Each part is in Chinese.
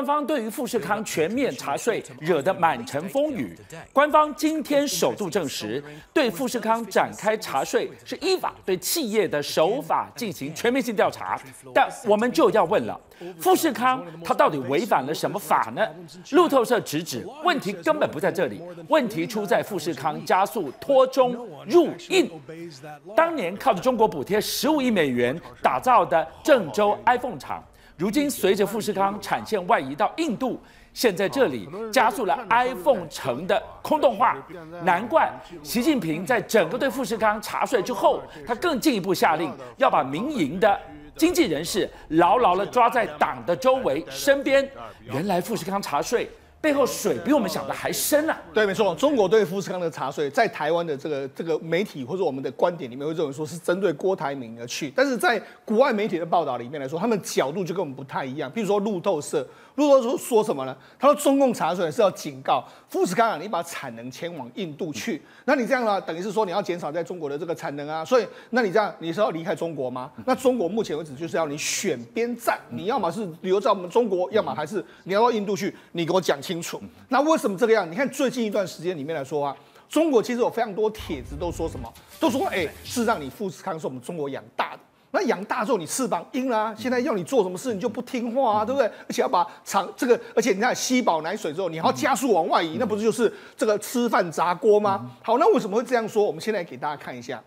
官方对于富士康全面查税惹得满城风雨。官方今天首度证实，对富士康展开查税是依法对企业的手法进行全面性调查。但我们就要问了，富士康它到底违反了什么法呢？路透社直指，问题根本不在这里，问题出在富士康加速脱中入印。当年靠着中国补贴十五亿美元打造的郑州 iPhone 厂。如今，随着富士康产线外移到印度，现在这里加速了 iPhone 城的空洞化。难怪习近平在整个对富士康查税之后，他更进一步下令要把民营的经济人士牢牢地抓在党的周围身边。原来富士康查税。背后水比我们想的还深啊！对，没错，中国对富士康的查税，在台湾的这个这个媒体或者我们的观点里面会认为说是针对郭台铭而去，但是在国外媒体的报道里面来说，他们角度就跟我们不太一样。比如说路透社。路透社说什么呢？他说中共查出来是要警告富士康啊，你把产能迁往印度去，那你这样呢，等于是说你要减少在中国的这个产能啊，所以那你这样你是要离开中国吗？那中国目前为止就是要你选边站，你要么是留在我们中国，要么还是你要到印度去，你给我讲清楚。那为什么这个样？你看最近一段时间里面来说啊，中国其实有非常多帖子都说什么，都说哎，是让你富士康是我们中国养大的。那养大之后你翅膀硬了啊，现在要你做什么事你就不听话啊，对不对？而且要把厂这个，而且你看吸饱奶水之后，你还要加速往外移，那不是就是这个吃饭砸锅吗？好，那为什么会这样说？我们现在给大家看一下，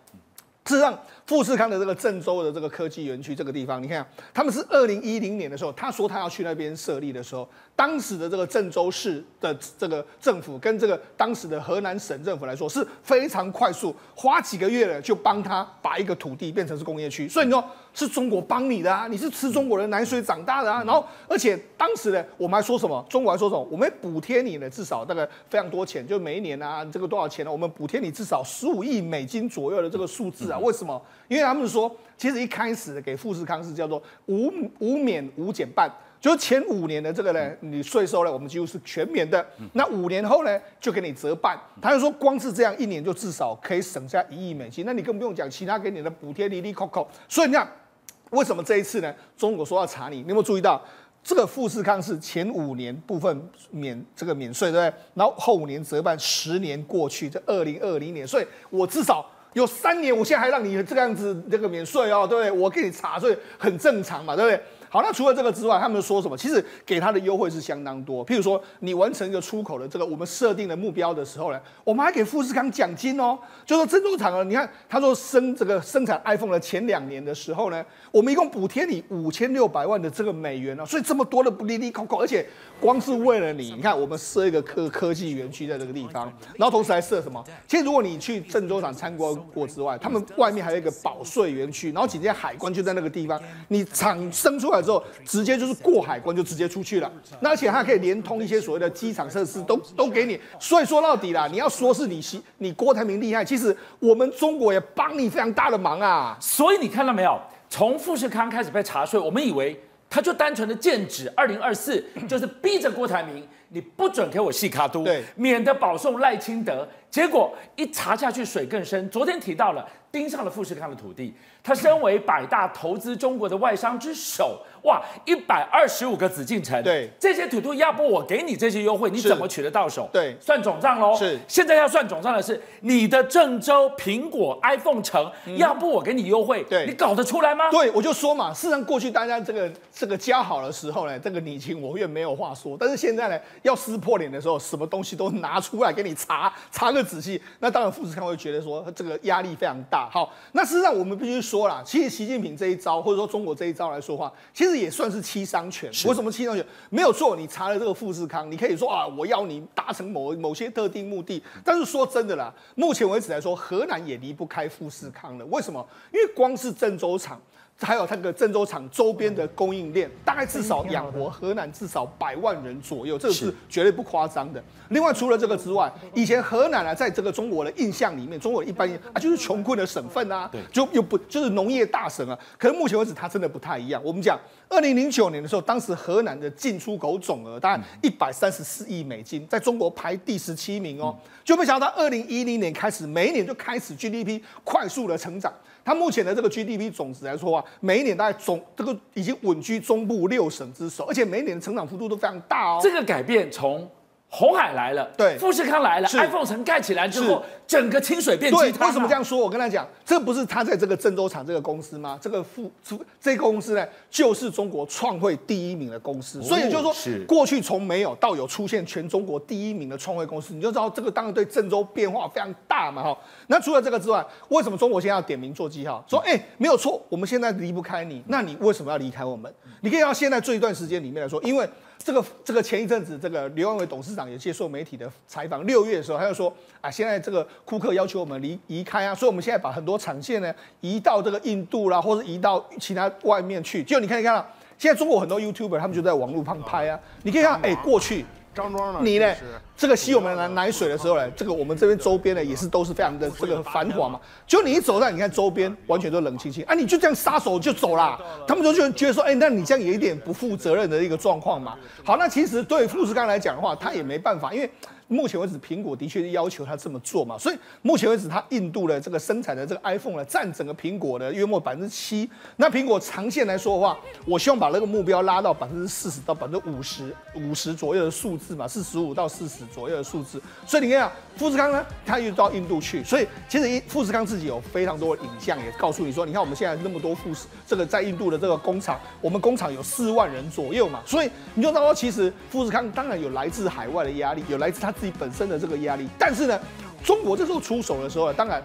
事实上。富士康的这个郑州的这个科技园区这个地方，你看，他们是二零一零年的时候，他说他要去那边设立的时候，当时的这个郑州市的这个政府跟这个当时的河南省政府来说是非常快速，花几个月了就帮他把一个土地变成是工业区。所以你说是中国帮你的啊，你是吃中国人奶水长大的啊。然后而且当时呢，我们还说什么？中国还说什么？我们补贴你呢，至少大概非常多钱，就每一年啊，这个多少钱呢？我们补贴你至少十五亿美金左右的这个数字啊。为什么？因为他们说，其实一开始给富士康是叫做无无免无减半，就是前五年的这个呢，你税收呢，我们几乎是全免的。那五年后呢，就给你折半。他就说，光是这样一年就至少可以省下一亿美金。那你更不用讲其他给你的补贴，哩哩扣扣。所以你看，为什么这一次呢？中国说要查你，你有没有注意到这个富士康是前五年部分免这个免税，对不对？然后后五年折半，十年过去，这二零二零年，所以我至少。有三年，我现在还让你这个样子这个免税哦，对不对？我给你查税很正常嘛，对不对？好，那除了这个之外，他们说什么？其实给他的优惠是相当多。譬如说，你完成一个出口的这个我们设定的目标的时候呢，我们还给富士康奖金哦。就说珍珠厂啊，你看他说生这个生产 iPhone 的前两年的时候呢，我们一共补贴你五千六百万的这个美元哦。所以这么多的不利利扣扣，而且光是为了你，你看我们设一个科科技园区在这个地方，然后同时还设什么？其实如果你去郑州厂参观过之外，他们外面还有一个保税园区，然后紧接着海关就在那个地方，你厂生出来。之后直接就是过海关就直接出去了，那而且它可以连通一些所谓的机场设施都都给你，所以说到底啦，你要说是你你郭台铭厉害，其实我们中国也帮你非常大的忙啊。所以你看到没有，从富士康开始被查税，我们以为他就单纯的剑指二零二四，就是逼着郭台铭你不准给我细卡都，对，免得保送赖清德。结果一查下去水更深，昨天提到了盯上了富士康的土地，他身为百大投资中国的外商之首。哇，一百二十五个紫禁城，对，这些土地要不我给你这些优惠，你怎么取得到手？对，算总账喽。是，现在要算总账的是你的郑州苹果 iPhone 城，嗯、要不我给你优惠，对，你搞得出来吗？对，我就说嘛，事实上过去大家这个这个交好的时候呢，这个你情我愿没有话说，但是现在呢，要撕破脸的时候，什么东西都拿出来给你查查个仔细，那当然富士康会觉得说这个压力非常大。好，那事实上我们必须说啦，其实习近平这一招或者说中国这一招来说话，其实也算是欺。商权，为什么侵商权？没有错，你查了这个富士康，你可以说啊，我要你达成某某些特定目的。但是说真的啦，目前为止来说，河南也离不开富士康了。为什么？因为光是郑州厂。还有那个郑州厂周边的供应链，大概至少养活河南至少百万人左右，这个是绝对不夸张的。另外，除了这个之外，以前河南啊，在这个中国的印象里面，中国一般啊就是穷困的省份啊，就又不就是农业大省啊。可是目前为止，它真的不太一样。我们讲，二零零九年的时候，当时河南的进出口总额大概一百三十四亿美金，在中国排第十七名哦。就没想到，二零一零年开始，每一年就开始 GDP 快速的成长。它目前的这个 GDP 总值来说啊，每一年大概总这个已经稳居中部六省之首，而且每一年的成长幅度都非常大哦。这个改变从。鸿海来了，对，富士康来了，iPhone 城盖起来之后，整个清水变鸡汤。为什么这样说？我跟他讲，这不是他在这个郑州厂这个公司吗？这个富这个公司呢，就是中国创汇第一名的公司。所以就是说，是过去从没有到有出现全中国第一名的创汇公司，你就知道这个当然对郑州变化非常大嘛哈。那除了这个之外，为什么中国现在要点名做记号？说哎，没有错，我们现在离不开你，那你为什么要离开我们？你可以到现在这一段时间里面来说，因为。这个这个前一阵子，这个刘安伟董事长也接受媒体的采访。六月的时候，他就说啊，现在这个库克要求我们离离开啊，所以我们现在把很多产线呢移到这个印度啦，或者移到其他外面去。就你看，你看到现在中国很多 YouTuber 他们就在网络上拍啊，你可以看，哎，过去。张庄呢？你呢？这个吸我们的奶水的时候呢，这个我们这边周边呢也是都是非常的这个繁华嘛。就你一走到，你看周边完全都冷清清，啊，你就这样撒手就走啦。他们就就觉得说，哎，那你这样有一点不负责任的一个状况嘛。好，那其实对富士康来讲的话，他也没办法，因为。目前为止，苹果的确要求他这么做嘛，所以目前为止，他印度的这个生产的这个 iPhone 呢，占整个苹果的约莫百分之七。那苹果长线来说的话，我希望把那个目标拉到百分之四十到百分之五十五十左右的数字嘛，四十五到四十左右的数字。所以你看啊，富士康呢，他又到印度去，所以其实富士康自己有非常多的影像，也告诉你说，你看我们现在那么多富士这个在印度的这个工厂，我们工厂有四万人左右嘛，所以你就知道，其实富士康当然有来自海外的压力，有来自他。自己本身的这个压力，但是呢，中国这时候出手的时候，当然，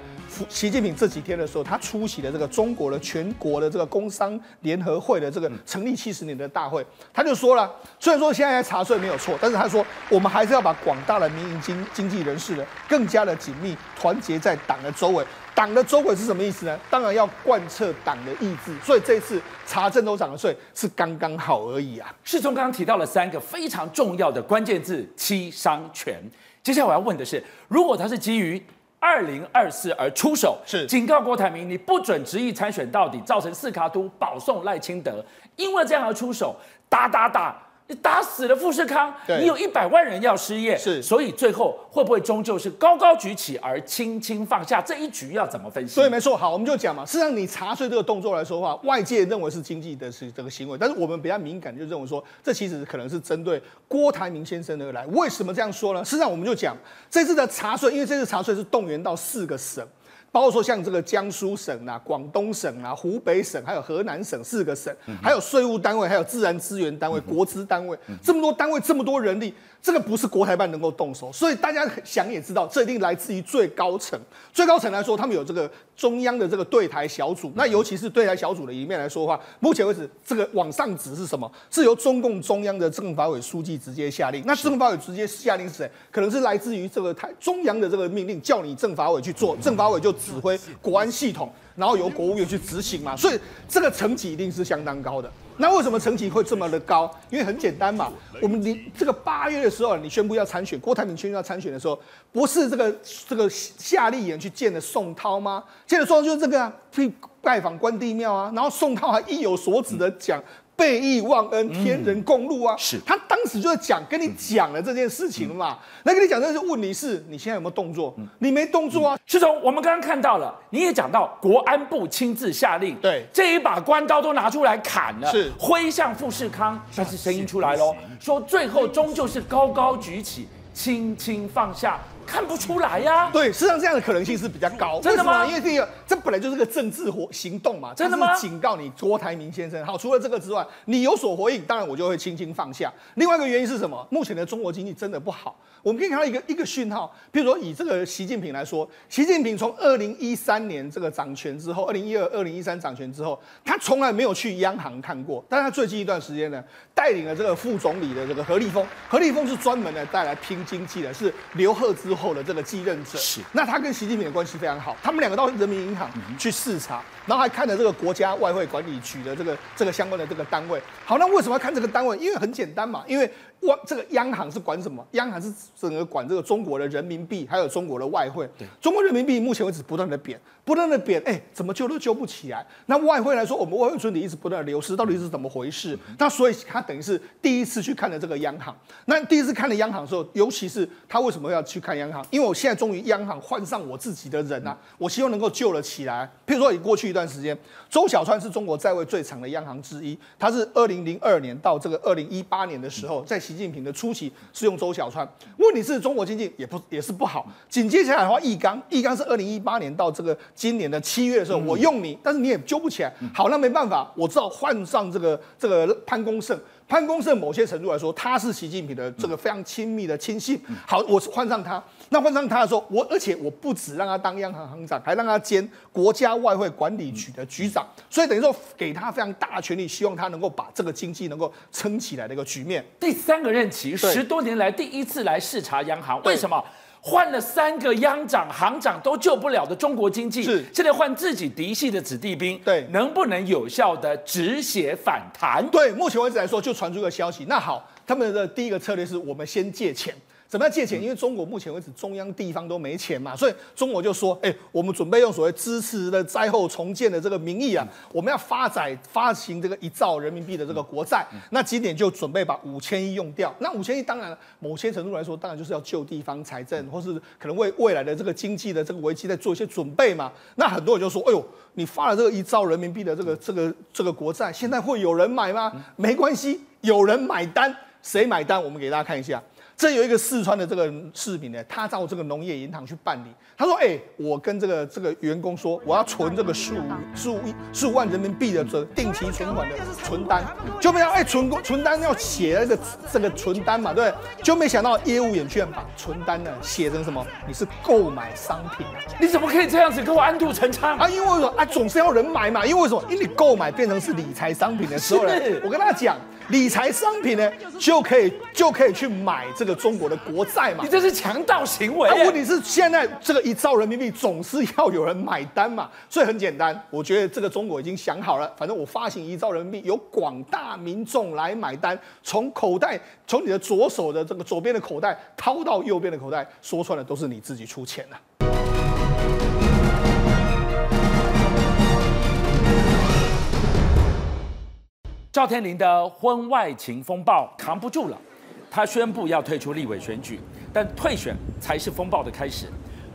习近平这几天的时候，他出席了这个中国的全国的这个工商联合会的这个成立七十年的大会，他就说了，虽然说现在查税没有错，但是他说我们还是要把广大的民营经经济人士呢，更加的紧密团结在党的周围。党的周围是什么意思呢？当然要贯彻党的意志，所以这次查郑州长的税是刚刚好而已啊。世聪刚刚提到了三个非常重要的关键字：七伤拳。接下来我要问的是，如果他是基于二零二四而出手，是警告郭台铭你不准执意参选到底，造成四卡都保送赖清德，因为这样而出手，打打打。你打死了富士康，你有一百万人要失业，是，所以最后会不会终究是高高举起而轻轻放下？这一局要怎么分析？所以没错，好，我们就讲嘛。事实上，你查税这个动作来说的话，外界认为是经济的是这个行为，但是我们比较敏感，就认为说，这其实可能是针对郭台铭先生而来。为什么这样说呢？事实上，我们就讲这次的查税，因为这次查税是动员到四个省。包括说像这个江苏省啊、广东省啊、湖北省，还有河南省四个省，还有税务单位，还有自然资源单位、国资单位，这么多单位，这么多人力。这个不是国台办能够动手，所以大家想也知道，这一定来自于最高层。最高层来说，他们有这个中央的这个对台小组。那尤其是对台小组的一面来说的话，目前为止，这个往上指是什么？是由中共中央的政法委书记直接下令。那政法委直接下令是谁？可能是来自于这个台中央的这个命令，叫你政法委去做，政法委就指挥国安系统，然后由国务院去执行嘛。所以这个层级一定是相当高的。那为什么成绩会这么的高？因为很简单嘛，我们你这个八月的时候，你宣布要参选，郭台铭宣布要参选的时候，不是这个这个夏立言去见了宋涛吗？见了宋涛就是这个啊，去拜访关帝庙啊，然后宋涛还意有所指的讲。背义忘恩，天人共怒啊！是他当时就在讲，跟你讲了这件事情嘛。那跟你讲，这是问题是，你现在有没有动作？你没动作啊。是从我们刚刚看到了，你也讲到国安部亲自下令，对，这一把关刀都拿出来砍了，是挥向富士康，但是声音出来喽，说最后终究是高高举起，轻轻放下。看不出来呀、啊，对，实际上这样的可能性是比较高。真的吗？因为第一个，这本来就是个政治活行动嘛。真的吗？警告你，郭台铭先生。好，除了这个之外，你有所回应，当然我就会轻轻放下。另外一个原因是什么？目前的中国经济真的不好。我们可以看到一个一个讯号，比如说以这个习近平来说，习近平从二零一三年这个掌权之后，二零一二、二零一三掌权之后，他从来没有去央行看过。但他最近一段时间呢，带领了这个副总理的这个何立峰，何立峰是专门的带来拼经济的，是刘鹤之后的这个继任者。是，那他跟习近平的关系非常好，他们两个到人民银行去视察，然后还看了这个国家外汇管理局的这个这个相关的这个单位。好，那为什么要看这个单位？因为很简单嘛，因为外这个央行是管什么？央行是整个管这个中国的人民币，还有中国的外汇。对，中国人民币目前为止不断的贬，不断的贬，哎，怎么救都救不起来。那外汇来说，我们外汇存底一直不断的流失，到底是怎么回事？那所以他等于是第一次去看了这个央行。那第一次看了央行的时候，尤其是他为什么要去看央行？因为我现在终于央行换上我自己的人啊，我希望能够救了起来。譬如说，以过去一段时间，周小川是中国在位最长的央行之一，他是二零零二年到这个二零一八年的时候，在习近平的初期是用周小川。问题是中国经济也不也是不好。紧接下来的话，易纲，易纲是二零一八年到这个今年的七月的时候，我用你，但是你也揪不起来。好，那没办法，我只好换上这个这个潘功胜。潘功胜某些程度来说，他是习近平的这个非常亲密的亲信。好，我换上他。那换上他的时候，我而且我不止让他当央行行长，还让他兼国家外汇管理局的局长。所以等于说给他非常大的权力，希望他能够把这个经济能够撑起来的一个局面。第三个任期，十多年来第一次来视察央行，为什么？换了三个央长、行长都救不了的中国经济，是现在换自己嫡系的子弟兵，对，能不能有效的止血反弹？对，目前为止来说，就传出一个消息。那好，他们的第一个策略是我们先借钱。怎么样借钱？因为中国目前为止中央地方都没钱嘛，所以中国就说：哎，我们准备用所谓支持的灾后重建的这个名义啊，我们要发展发行这个一兆人民币的这个国债。那今年就准备把五千亿用掉。那五千亿当然某些程度来说，当然就是要救地方财政，或是可能为未来的这个经济的这个危机在做一些准备嘛。那很多人就说：哎呦，你发了这个一兆人民币的这个这个这个国债，现在会有人买吗？没关系，有人买单，谁买单？我们给大家看一下。这有一个四川的这个市民呢，他到这个农业银行去办理。他说：“哎，我跟这个这个员工说，我要存这个十五十五亿十五万人民币的这定期存款的存单，就没想到哎，存存单要写那个这个存单嘛，对？就没想到业务员居然把存单呢写成什么？你是购买商品啊？你怎么可以这样子跟我安度陈仓啊？因为什么啊？总是要人买嘛。因为什么？因为你购买变成是理财商品的时候呢，我跟他讲。”理财商品呢，就可以就可以去买这个中国的国债嘛？你这是强盗行为。那问题是现在这个一兆人民币总是要有人买单嘛？所以很简单，我觉得这个中国已经想好了，反正我发行一兆人民币，由广大民众来买单，从口袋从你的左手的这个左边的口袋掏到右边的口袋，说穿了都是你自己出钱了。赵天麟的婚外情风暴扛不住了，他宣布要退出立委选举，但退选才是风暴的开始。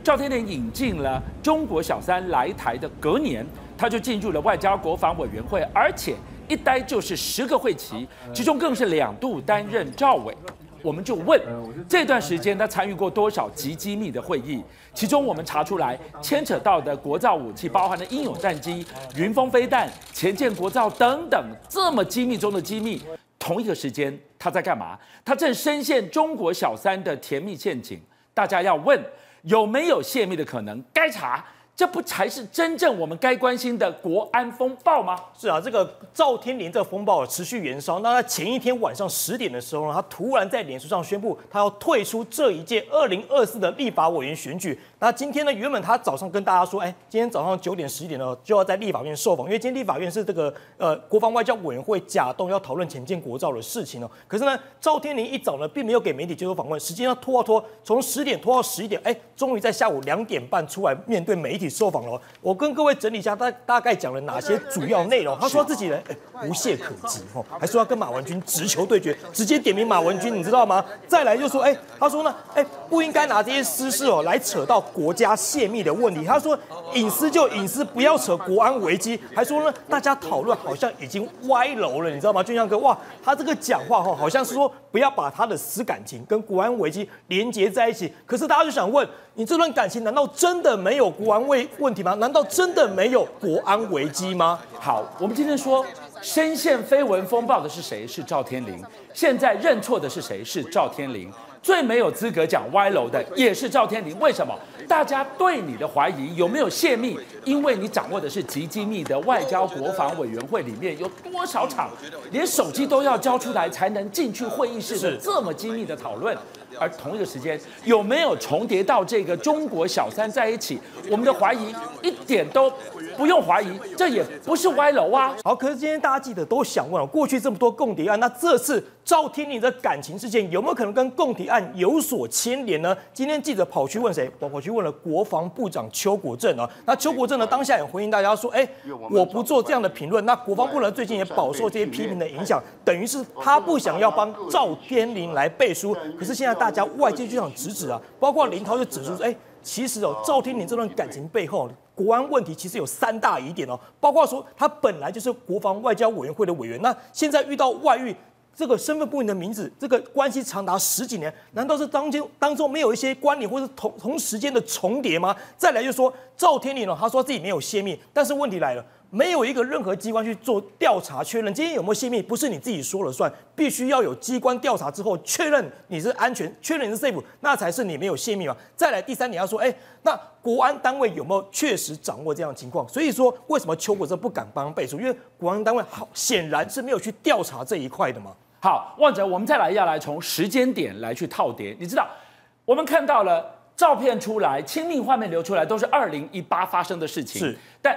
赵天麟引进了中国小三来台的隔年，他就进入了外交国防委员会，而且一待就是十个会期，其中更是两度担任赵委。我们就问，这段时间他参与过多少极机密的会议？其中我们查出来牵扯到的国造武器，包含了英勇战机、云峰飞弹、前舰国造等等，这么机密中的机密。同一个时间他在干嘛？他正深陷中国小三的甜蜜陷阱。大家要问，有没有泄密的可能？该查。这不才是真正我们该关心的国安风暴吗？是啊，这个赵天麟这个风暴持续延烧。那他前一天晚上十点的时候呢，他突然在脸书上宣布，他要退出这一届二零二四的立法委员选举。那今天呢，原本他早上跟大家说，哎，今天早上九点十一点呢，就要在立法院受访，因为今天立法院是这个呃国防外交委员会甲动要讨论潜舰国造的事情哦。可是呢，赵天麟一早呢，并没有给媒体接受访问，时间要拖啊拖，从十点拖到十一点，哎，终于在下午两点半出来面对媒体。受访了，我跟各位整理一下，大大概讲了哪些主要内容。他说自己呢，无懈可击哦，还说要跟马文君直球对决，直接点名马文君，你知道吗？再来就说，哎，他说呢，哎，不应该拿这些私事哦来扯到国家泄密的问题。他说隐私就隐私，不要扯国安危机。还说呢，大家讨论好像已经歪楼了，你知道吗？俊相哥，哇，他这个讲话哈，好像是说不要把他的私感情跟国安危机连接在一起。可是大家就想问。你这段感情难道真的没有国安危问题吗？难道真的没有国安危机吗？好，我们今天说深陷绯闻风暴的是谁？是赵天麟。现在认错的是谁？是赵天麟。最没有资格讲歪楼的也是赵天麟。为什么？大家对你的怀疑有没有泄密？因为你掌握的是极机密的外交国防委员会里面有多少场连手机都要交出来才能进去会议室的这么机密的讨论？而同一个时间有没有重叠到这个中国小三在一起？我们的怀疑一点都不用怀疑，这也不是歪楼啊。好，可是今天大家记得都想问了，过去这么多共谍案，那这次赵天麟的感情事件有没有可能跟共体案有所牵连呢？今天记者跑去问谁？我跑去问了国防部长邱国正啊。那邱国正呢，当下也回应大家说，哎，我不做这样的评论。那国防部呢，最近也饱受这些批评的影响，等于是他不想要帮赵天麟来背书。可是现在大家外界就想指指啊，包括林涛就指出说，哎。其实哦，赵天麟这段感情背后，国安问题其实有三大疑点哦，包括说他本来就是国防外交委员会的委员，那现在遇到外遇，这个身份不明的名字，这个关系长达十几年，难道是当中当中没有一些关联或是同同时间的重叠吗？再来就是说赵天麟哦，他说自己没有泄密，但是问题来了。没有一个任何机关去做调查确认，今天有没有泄密，不是你自己说了算，必须要有机关调查之后确认你是安全，确认你是 safe，那才是你没有泄密嘛。再来第三点要说，哎，那国安单位有没有确实掌握这样的情况？所以说，为什么邱国正不敢帮背书？因为国安单位好显然是没有去调查这一块的嘛。好，旺仔，我们再来要来从时间点来去套叠。你知道，我们看到了照片出来，亲密画面流出来，都是二零一八发生的事情，是，但。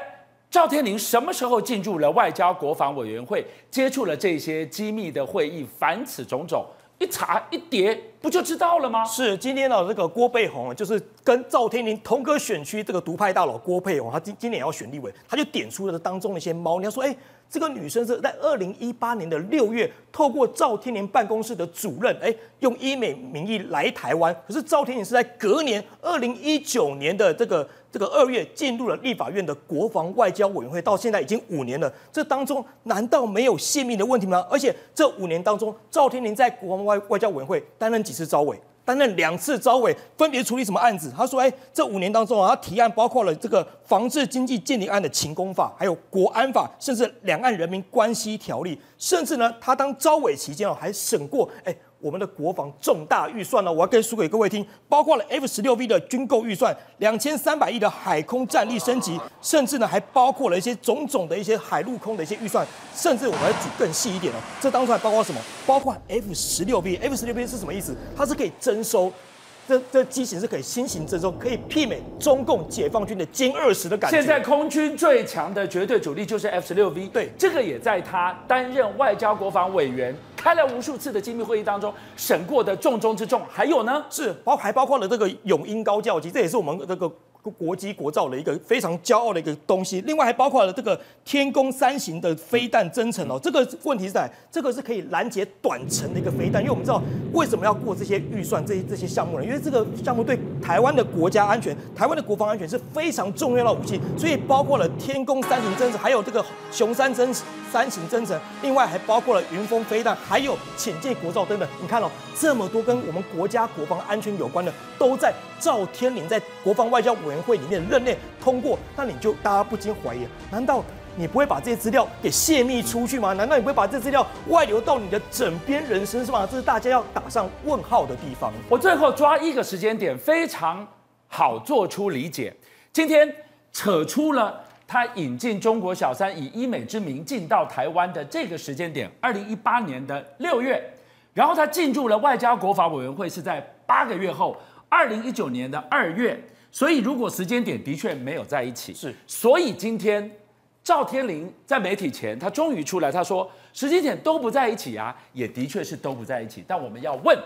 赵天麟什么时候进入了外交国防委员会，接触了这些机密的会议？凡此种种，一查一叠，不就知道了吗？是今天呢这个郭背红，就是跟赵天麟同个选区这个独派大佬郭背红，他今今年也要选立委，他就点出了当中的一些猫。你要说，哎。这个女生是在二零一八年的六月，透过赵天麟办公室的主任，哎，用医美名义来台湾。可是赵天麟是在隔年二零一九年的这个这个二月进入了立法院的国防外交委员会，到现在已经五年了。这当中难道没有泄密的问题吗？而且这五年当中，赵天麟在国防外外交委员会担任几次招委？担任两次招委，分别处理什么案子？他说：“哎，这五年当中啊，他提案包括了这个防治经济间谍案的勤工法，还有国安法，甚至两岸人民关系条例，甚至呢，他当招委期间哦，还审过哎。”我们的国防重大预算呢，我要跟说给各位听，包括了 F 十六 V 的军购预算，两千三百亿的海空战力升级，甚至呢还包括了一些种种的一些海陆空的一些预算，甚至我们来举更细一点哦，这当中还包括什么？包括 F 十六 V，F 十六 V 是什么意思？它是可以征收。这这机型是可以新型征收，可以媲美中共解放军的歼二十的感觉。现在空军最强的绝对主力就是 F 十六 V，对，这个也在他担任外交国防委员、开了无数次的机密会议当中审过的重中之重。还有呢，是包还包括了这个永英高教机，这也是我们这个。国机国造的一个非常骄傲的一个东西，另外还包括了这个天弓三型的飞弹增程哦。这个问题是在，这个是可以拦截短程的一个飞弹，因为我们知道为什么要过这些预算这些这些项目呢？因为这个项目对台湾的国家安全、台湾的国防安全是非常重要的武器，所以包括了天弓三型增程，还有这个雄三增三型增程，另外还包括了云峰飞弹，还有潜舰国造等等。你看哦，这么多跟我们国家国防安全有关的，都在赵天麟在国防外交委员会里面任内通过，那你就大家不禁怀疑：难道你不会把这些资料给泄密出去吗？难道你不会把这资料外流到你的枕边人身上吗？这是大家要打上问号的地方。我最后抓一个时间点，非常好做出理解。今天扯出了他引进中国小三，以医美之名进到台湾的这个时间点，二零一八年的六月，然后他进入了外交国防委员会是在八个月后，二零一九年的二月。所以，如果时间点的确没有在一起，是。所以今天赵天麟在媒体前，他终于出来，他说时间点都不在一起啊，也的确是都不在一起。但我们要问，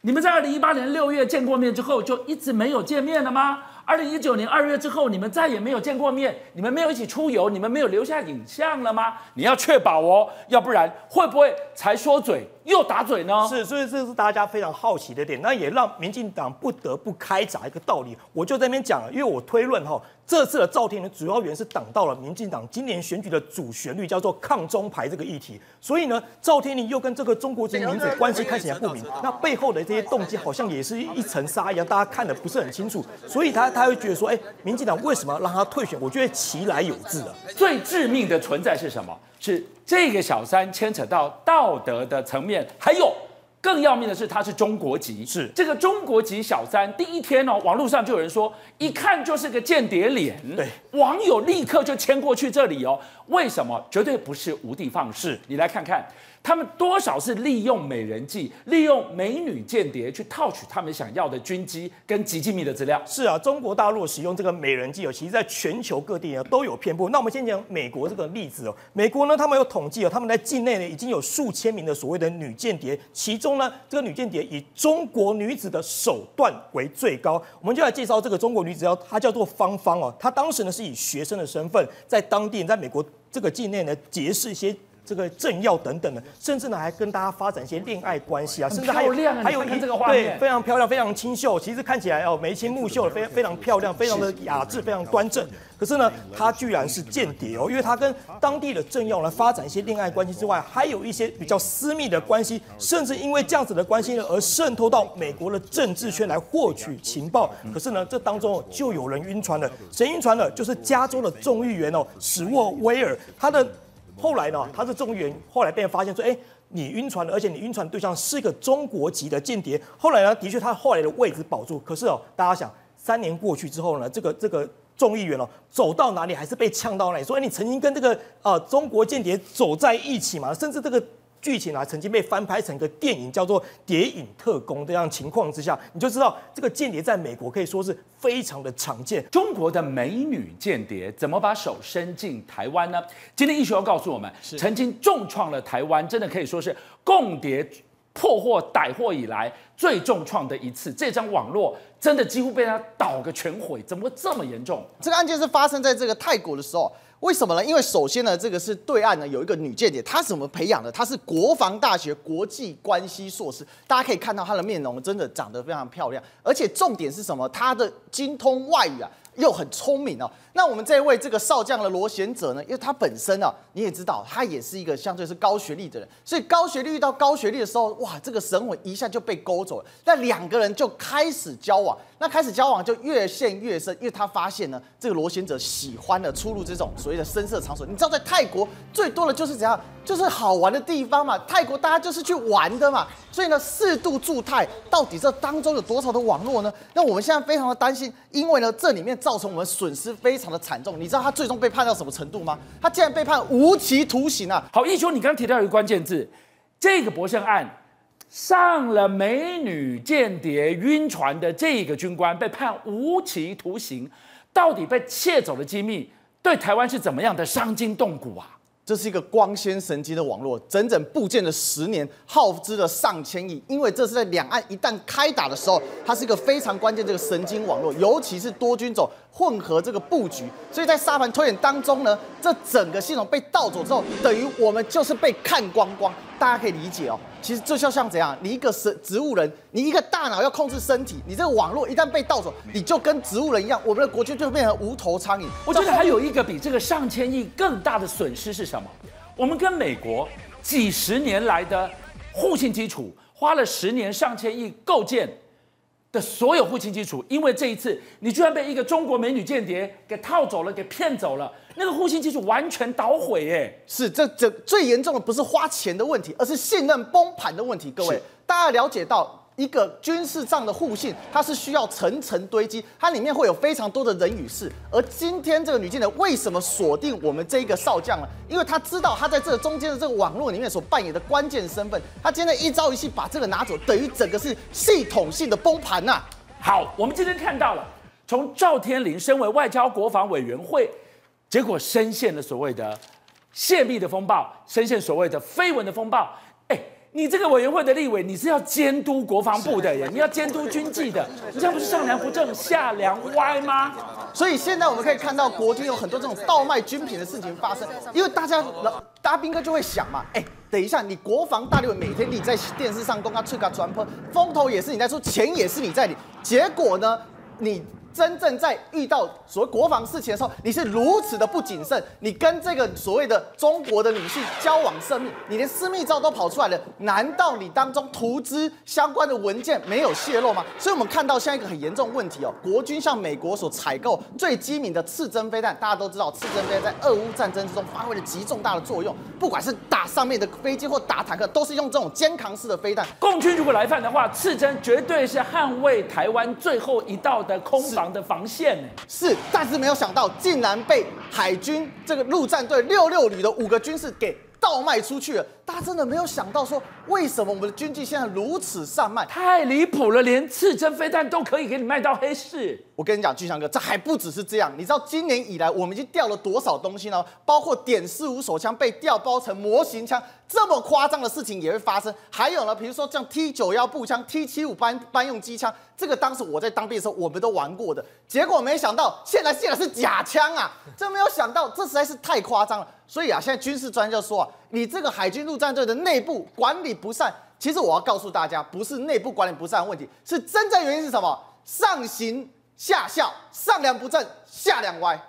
你们在二零一八年六月见过面之后，就一直没有见面了吗？二零一九年二月之后，你们再也没有见过面，你们没有一起出游，你们没有留下影像了吗？你要确保哦，要不然会不会才说嘴又打嘴呢？是，所以这是大家非常好奇的点，那也让民进党不得不开闸一个道理。我就在那边讲了，因为我推论哈，这次的赵天麟主要原因是挡到了民进党今年选举的主旋律，叫做抗中牌这个议题。所以呢，赵天麟又跟这个中国籍民主关系看起来不明，那背后的这些动机好像也是一层纱一样，大家看的不是很清楚。所以他他会觉得说，哎，民进党为什么要让他退选？我觉得其来有自啊。最致命的存在是什么？是这个小三牵扯到道德的层面，还有更要命的是，他是中国籍。是这个中国籍小三，第一天哦，网络上就有人说，一看就是个间谍脸。对，网友立刻就牵过去这里哦。为什么？绝对不是无的放矢。你来看看，他们多少是利用美人计，利用美女间谍去套取他们想要的军机跟极机密的资料。是啊，中国大陆使用这个美人计哦，其实在全球各地呢都有遍布。那我们先讲美国这个例子哦，美国呢他们有统计哦，他们在境内呢已经有数千名的所谓的女间谍，其中呢这个女间谍以中国女子的手段为最高。我们就来介绍这个中国女子哦，她叫做芳芳哦，她当时呢是以学生的身份在当地在美国这个境内呢结识一些。这个政要等等的，甚至呢还跟大家发展一些恋爱关系啊，甚至还有还有一这个画面，对，非常漂亮，非常清秀，其实看起来哦眉清目秀的，非非常漂亮，非常的雅致，非常端正。可是呢，他居然是间谍哦，因为他跟当地的政要呢发展一些恋爱关系之外，还有一些比较私密的关系，甚至因为这样子的关系呢而渗透到美国的政治圈来获取情报。可是呢，这当中就有人晕船了，谁晕船了？就是加州的众议员哦，史沃威尔，他的。后来呢，他是众议员，后来被人发现说，哎，你晕船了，而且你晕船对象是一个中国籍的间谍。后来呢，的确他后来的位置保住。可是哦，大家想，三年过去之后呢，这个这个众议员哦，走到哪里还是被呛到哪里。说，哎，你曾经跟这个呃中国间谍走在一起嘛？甚至这个。剧情啊，曾经被翻拍成一个电影，叫做《谍影特工》。这样情况之下，你就知道这个间谍在美国可以说是非常的常见。中国的美女间谍怎么把手伸进台湾呢？今天一休要告诉我们，曾经重创了台湾，真的可以说是共谍破获逮获以来最重创的一次。这张网络真的几乎被他捣个全毁，怎么会这么严重？这个案件是发生在这个泰国的时候。为什么呢？因为首先呢，这个是对岸呢有一个女间谍，她怎么培养的？她是国防大学国际关系硕士，大家可以看到她的面容真的长得非常漂亮，而且重点是什么？她的精通外语啊。又很聪明哦，那我们这位这个少将的罗贤哲呢，因为他本身啊，你也知道，他也是一个相对是高学历的人，所以高学历遇到高学历的时候，哇，这个神魂一下就被勾走了。那两个人就开始交往，那开始交往就越陷越深，因为他发现呢，这个罗贤哲喜欢的出入这种所谓的声色场所。你知道，在泰国最多的就是怎样，就是好玩的地方嘛。泰国大家就是去玩的嘛，所以呢，四度驻泰，到底这当中有多少的网络呢？那我们现在非常的担心，因为呢，这里面。造成我们损失非常的惨重，你知道他最终被判到什么程度吗？他竟然被判无期徒刑啊！好，一休，你刚提到一个关键字，这个博胜案上了美女间谍晕船的这个军官被判无期徒刑，到底被窃走的机密对台湾是怎么样的伤筋动骨啊？这是一个光纤神经的网络，整整布建了十年，耗资了上千亿。因为这是在两岸一旦开打的时候，它是一个非常关键这个神经网络，尤其是多军种混合这个布局。所以在沙盘推演当中呢，这整个系统被盗走之后，等于我们就是被看光光。大家可以理解哦。其实这就像怎样？你一个是植物人，你一个大脑要控制身体，你这个网络一旦被盗走，你就跟植物人一样，我们的国军就会变成无头苍蝇。我觉得还有一个比这个上千亿更大的损失是什么？我们跟美国几十年来的互信基础，花了十年上千亿构建的所有互信基础，因为这一次你居然被一个中国美女间谍给套走了，给骗走了。那个互信基础完全捣毁，耶！是这这最严重的不是花钱的问题，而是信任崩盘的问题。各位，大家了解到。一个军事上的互信，它是需要层层堆积，它里面会有非常多的人与事。而今天这个女间谍为什么锁定我们这一个少将呢？因为他知道他在这个中间的这个网络里面所扮演的关键身份。他今天一朝一夕把这个拿走，等于整个是系统性的崩盘呐、啊。好，我们今天看到了，从赵天麟身为外交国防委员会，结果深陷了所谓的泄密的风暴，深陷所谓的绯闻的风暴。哎。你这个委员会的立委，你是要监督国防部的耶，你要监督军纪的，你这样不是上梁不正下梁歪吗？所以现在我们可以看到国军有很多这种倒卖军品的事情发生，因为大家老大兵哥就会想嘛，哎，等一下你国防大立委每天你在电视上公开吹个传播，风头也是你在出，钱也是你在领，结果呢，你。真正在遇到所谓国防事情的时候，你是如此的不谨慎，你跟这个所谓的中国的女性交往甚密，你连私密照都跑出来了，难道你当中图资相关的文件没有泄露吗？所以，我们看到现在一个很严重问题哦，国军向美国所采购最机敏的刺针飞弹，大家都知道，刺针飞弹在俄乌战争之中发挥了极重大的作用，不管是打上面的飞机或打坦克，都是用这种肩扛式的飞弹。共军如果来犯的话，刺针绝对是捍卫台湾最后一道的空防的防线，是，但是没有想到，竟然被海军这个陆战队六六旅的五个军士给倒卖出去了。大家真的没有想到说，为什么我们的军机现在如此散卖？太离谱了，连刺针飞弹都可以给你卖到黑市。我跟你讲，巨翔哥，这还不只是这样。你知道今年以来我们已经掉了多少东西呢？包括点四五手枪被调包成模型枪，这么夸张的事情也会发生。还有呢，比如说像 T 九幺步枪、T 七五班班用机枪，这个当时我在当兵的时候我们都玩过的，结果没想到现在竟然是假枪啊！真没有想到，这实在是太夸张了。所以啊，现在军事专家说啊，你这个海军陆战队的内部管理不善，其实我要告诉大家，不是内部管理不善的问题，是真正原因是什么？上行下效，上梁不正下梁歪。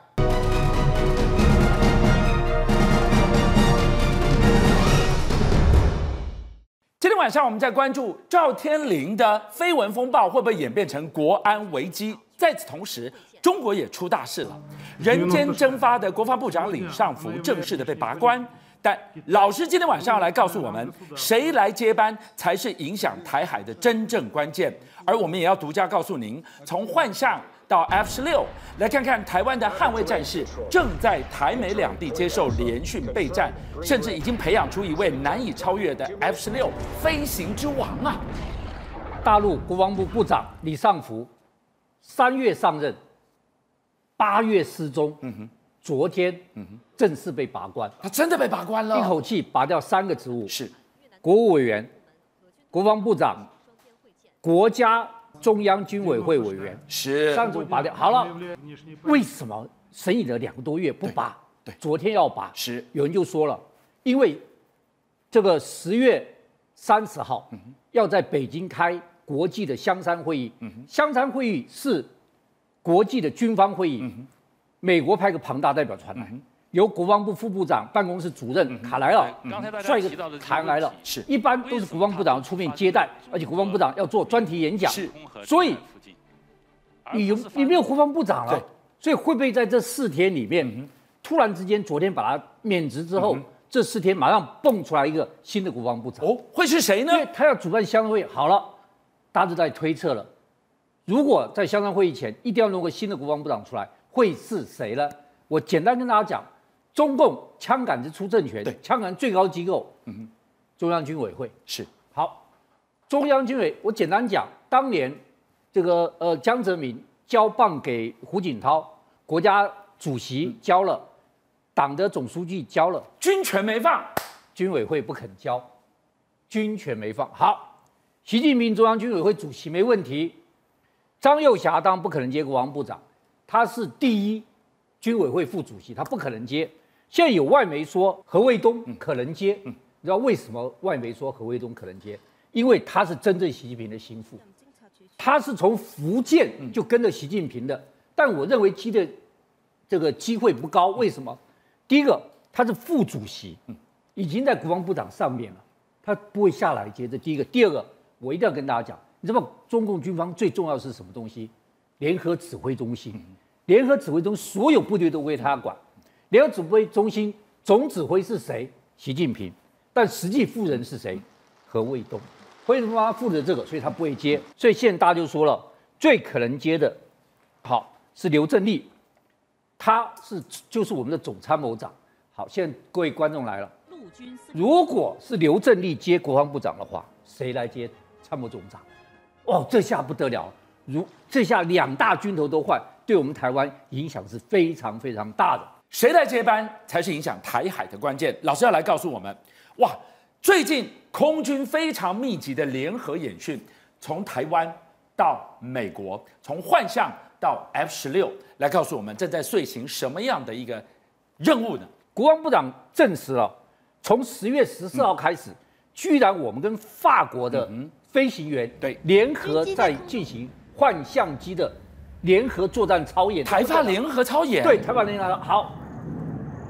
今天晚上我们在关注赵天麟的绯闻风暴会不会演变成国安危机？在此同时，中国也出大事了，人间蒸发的国防部长李尚福正式的被拔关。但老师今天晚上要来告诉我们，谁来接班才是影响台海的真正关键。而我们也要独家告诉您，从幻象到 F 十六，来看看台湾的捍卫战士正在台美两地接受联训备战，甚至已经培养出一位难以超越的 F 十六飞行之王啊！大陆国防部部长李尚福三月上任，八月失踪，嗯哼，昨天，嗯哼，正式被拔关，他真的被拔关了，一口气拔掉三个职务，是。国务委员、国防部长、国家中央军委会委员，是。三组拔掉。好了，为什么审议了两个多月不拔？对，昨天要拔，是。有人就说了，因为这个十月三十号要在北京开国际的香山会议，香山会议是。国际的军方会议，嗯、美国派个庞大代表团来，嗯、由国防部副部长办公室主任、嗯、卡莱尔率个团来了。是，一般都是国防部长出面接待，而且国防部长要做专题演讲。是，所以你有你没有国防部长了，所以会不会在这四天里面，嗯、突然之间昨天把他免职之后，嗯、这四天马上蹦出来一个新的国防部长？哦，会是谁呢？因为他要主办相会，好了，大家都在推测了。如果在香山会议前一定要弄个新的国防部长出来，会是谁呢？我简单跟大家讲，中共枪杆子出政权，对，枪杆最高机构，嗯哼，中央军委会。是。好，中央军委，我简单讲，当年这个呃江泽民交棒给胡锦涛，国家主席交了，党的总书记交了，军权没放，军委会不肯交，军权没放，好，习近平中央军委会主席没问题。张又侠当然不可能接国防部长，他是第一军委会副主席，他不可能接。现在有外媒说何卫东可能接，你知道为什么外媒说何卫东可能接？因为他是真正习近平的心腹，他是从福建就跟着习近平的。但我认为接的这个机会不高，为什么？第一个他是副主席，已经在国防部长上面了，他不会下来接。这第一个，第二个，我一定要跟大家讲。你知道中共军方最重要的是什么东西？联合指挥中心。联合指挥中所有部队都归他管。联合指挥中心总指挥是谁？习近平。但实际负责人是谁？何卫东。为什么他负责这个？所以他不会接。所以现在大家就说了，最可能接的，好是刘振立，他是就是我们的总参谋长。好，现在各位观众来了，如果是刘振立接国防部长的话，谁来接参谋总长？哦，这下不得了！如这下两大军头都换，对我们台湾影响是非常非常大的。谁来接班才是影响台海的关键？老师要来告诉我们。哇，最近空军非常密集的联合演训，从台湾到美国，从幻象到 F 十六，来告诉我们正在遂行什么样的一个任务呢？国防部长证实了，从十月十四号开始，嗯、居然我们跟法国的、嗯。飞行员对联合在进行幻象机的联合作战操演，台法联合操演，对台法联合好。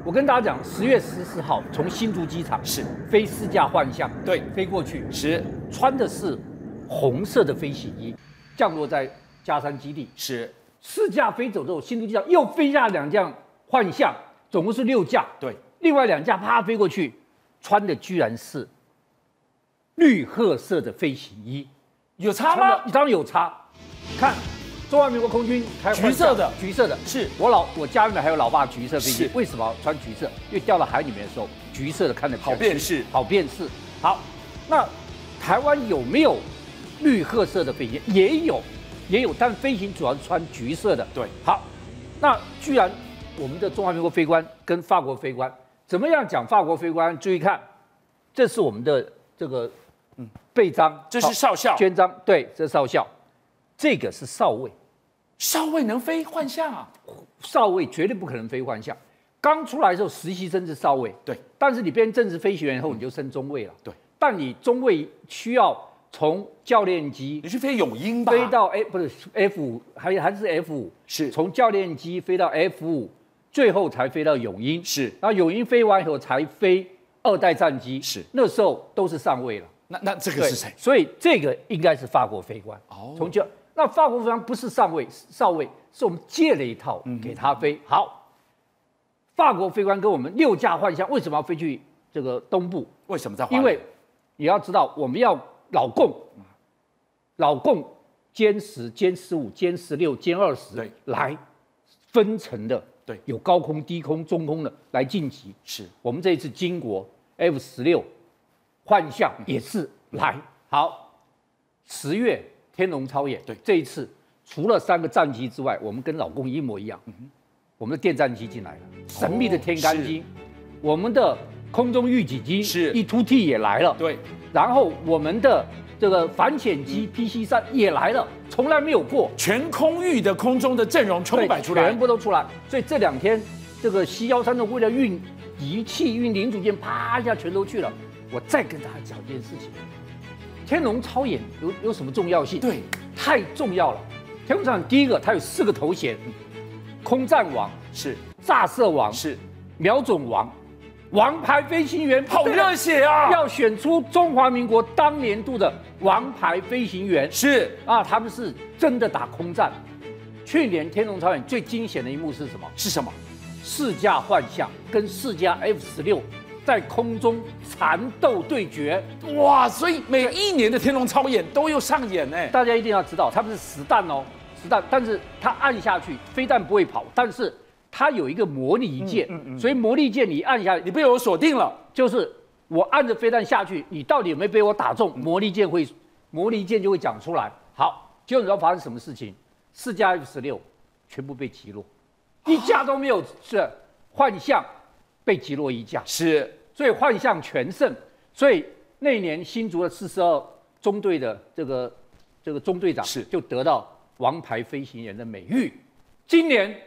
我跟大家讲，十月十四号从新竹机场是。飞四架幻象，对，飞过去是。穿的是红色的飞行衣，降落在加山基地。是。四架飞走之后，新竹机场又飞下两架幻象，总共是六架，对，另外两架啪飞过去，穿的居然是。绿褐色的飞行衣，有差吗？当然有差。看中华民国空军开橘色的，橘色的，是我老我家里面还有老爸橘色飞机是，为什么要穿橘色？因为掉到海里面的时候，橘色的看得好辨识好辨识。好，那台湾有没有绿褐色的飞机？也有，也有，但飞行主要是穿橘色的。对，好，那居然我们的中华民国飞官跟法国飞官怎么样讲？法国飞官注意看，这是我们的这个嗯背章，这是少校捐章，对，这是少校，这个是少尉。少尉能飞幻象啊？少尉绝对不可能飞幻象。刚出来的时候，实习生是少尉，对。但是你变正式飞行员以后，你就升中尉了，对。但你中尉需要从教练机，你去飞永鹰吧，飞到哎，不是 F 五，还还是 F 五，是从教练机飞到 F 五，最后才飞到永鹰，是。然后永鹰飞完以后才飞二代战机，是。那时候都是上尉了。那那这个是谁？所以这个应该是法国飞官。哦。从教那法国飞官不是上尉，少尉。是我们借了一套给他飞。好，法国飞官跟我们六架幻象，为什么要飞去这个东部？为什么在？因为你要知道，我们要老共，老共歼十、歼十五、歼十六、歼二十，来分层的，对，有高空、低空、中空的来晋级。是我们这一次金国 F 十六幻象也是来。好，十月天龙超演，对，这一次。除了三个战机之外，我们跟老公一模一样。我们的电战机进来了，神秘的天干机，我们的空中预警机是 E-2T 也来了。对，然后我们的这个反潜机 PC 三也来了，从来没有过。全空域的空中的阵容全部摆出来，全部都出来。所以这两天，这个 C 幺三的为了运仪器、运零组件，啪一下全都去了。我再跟大家讲一件事情：天龙超演有有什么重要性？对，太重要了。天龙超演第一个，它有四个头衔：空战王是，炸射王是，瞄准王，王牌飞行员。好热血啊！要选出中华民国当年度的王牌飞行员。是啊，他们是真的打空战。去年天龙超演最惊险的一幕是什么？是什么？四架幻象跟四架 F 十六在空中缠斗对决。哇！所以每一年的天龙超演都有上演呢。大家一定要知道，它不是实弹哦。实弹，但是它按下去，飞弹不会跑，但是它有一个模拟键，嗯嗯嗯、所以模拟键你按下去，你被我锁定了，就是我按着飞弹下去，你到底有没有被我打中？模拟键会，模拟键就会讲出来。好，结果你知道发生什么事情？四架 F 十六全部被击落，一架都没有是幻象被击落一架，是，所以幻象全胜。所以那一年新竹的四十二中队的这个这个中队长是就得到。王牌飞行员的美誉，今年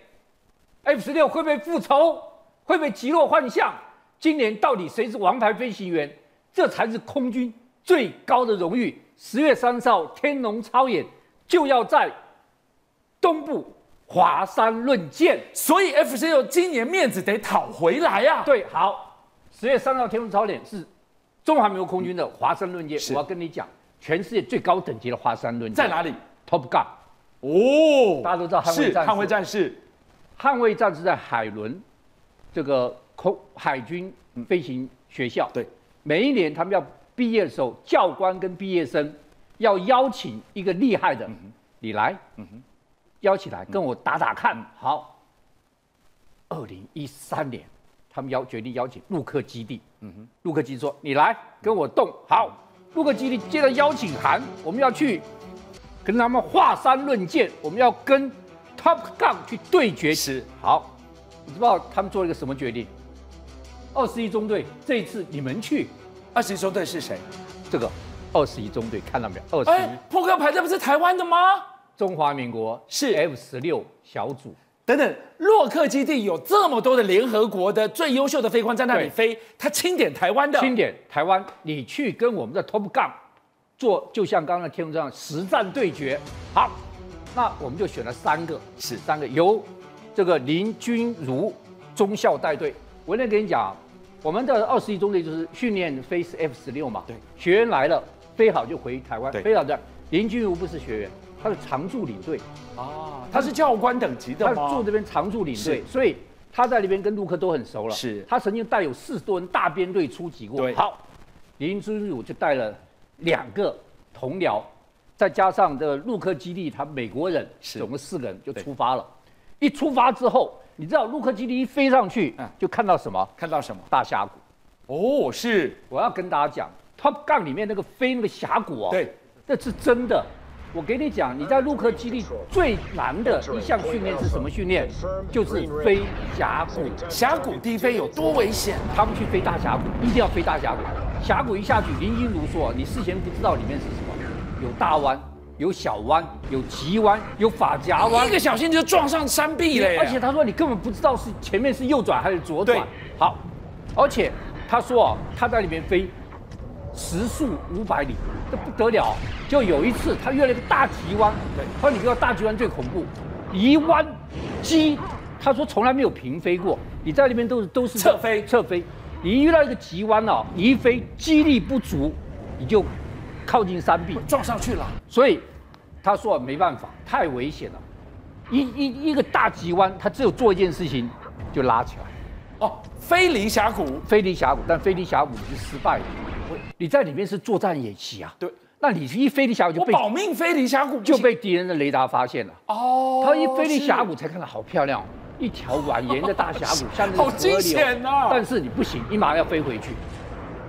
F 十六会不会复仇？会不会击落幻象？今年到底谁是王牌飞行员？这才是空军最高的荣誉。十月三十号天龙超演就要在东部华山论剑，所以 FCU 今年面子得讨回来呀、啊。对，好，十月三十号天龙操演是中华民国空军的华山论剑。我要跟你讲，全世界最高等级的华山论剑。在哪里？Top Gun。哦，大家都知道捍卫战士，捍卫战士，捍卫战士在海伦这个空海军飞行学校。对，每一年他们要毕业的时候，教官跟毕业生要邀请一个厉害的，你来，邀起来跟我打打看。好，二零一三年，他们邀决定邀请陆克基地。嗯哼，陆克基地说：“你来跟我动。”好，陆克基地接到邀请函，我们要去。跟他们华山论剑，我们要跟 Top Gun 去对决时，好，你知道他们做了一个什么决定？二十一中队这一次你们去，二十一中队是谁？这个二十一中队看到没有？二十一，扑克牌这不是台湾的吗？中华民国是。F 十六小组。等等，洛克基地有这么多的联合国的最优秀的飞官在那里飞，他清点台湾的，清点台湾，你去跟我们的 Top Gun。做就像刚刚的天龙这样实战对决，好，那我们就选了三个，是。三个由这个林君如中校带队。我那跟你讲，我们的二十一中队就是训练飞 F 十六嘛，对，学员来了飞好就回台湾，飞好的。林君如不是学员，他是常驻领队啊，他是教官等级的吗？他住这边常驻领队，所以他在那边跟陆克都很熟了。是，他曾经带有四十多人大编队出击过。对，好，林之儒就带了。两个同僚，再加上这个陆克基地，他美国人是总共四个人就出发了。一出发之后，你知道陆克基地一飞上去，嗯就看到什么？看到什么？大峡谷。哦，是，我要跟大家讲，Top Gun 里面那个飞那个峡谷哦，对，这是真的。我给你讲，你在陆克基地最难的一项训练是什么训练？就是飞峡谷。峡谷低飞有多危险？他们去飞大峡谷，一定要飞大峡谷。峡谷一下去，林心如说，你事先不知道里面是什么，有大弯，有小弯，有急弯，有发夹弯，一个小心就撞上山壁了。而且他说你根本不知道是前面是右转还是左转对。好，而且他说啊，他在里面飞时速五百里，这不得了。就有一次他遇了一个大急弯，他说你知道大急弯最恐怖，一弯机，他说从来没有平飞过，你在那边都是都是侧飞侧飞，你一遇到一个急弯哦，你一飞机力不足，你就靠近山壁撞上去了。所以他说没办法，太危险了。一一一个大急弯，他只有做一件事情，就拉起来，哦，飞离峡谷，飞离峡谷，但飞离峡谷你是失败的。你在里面是作战演习啊，对，那你一飞离峡谷就被保命飞离峡谷就被敌人的雷达发现了。哦，他一飞离峡谷才看到好漂亮哦，一条蜿蜒的大峡谷，下面是好惊险啊。但是你不行，你马上要飞回去，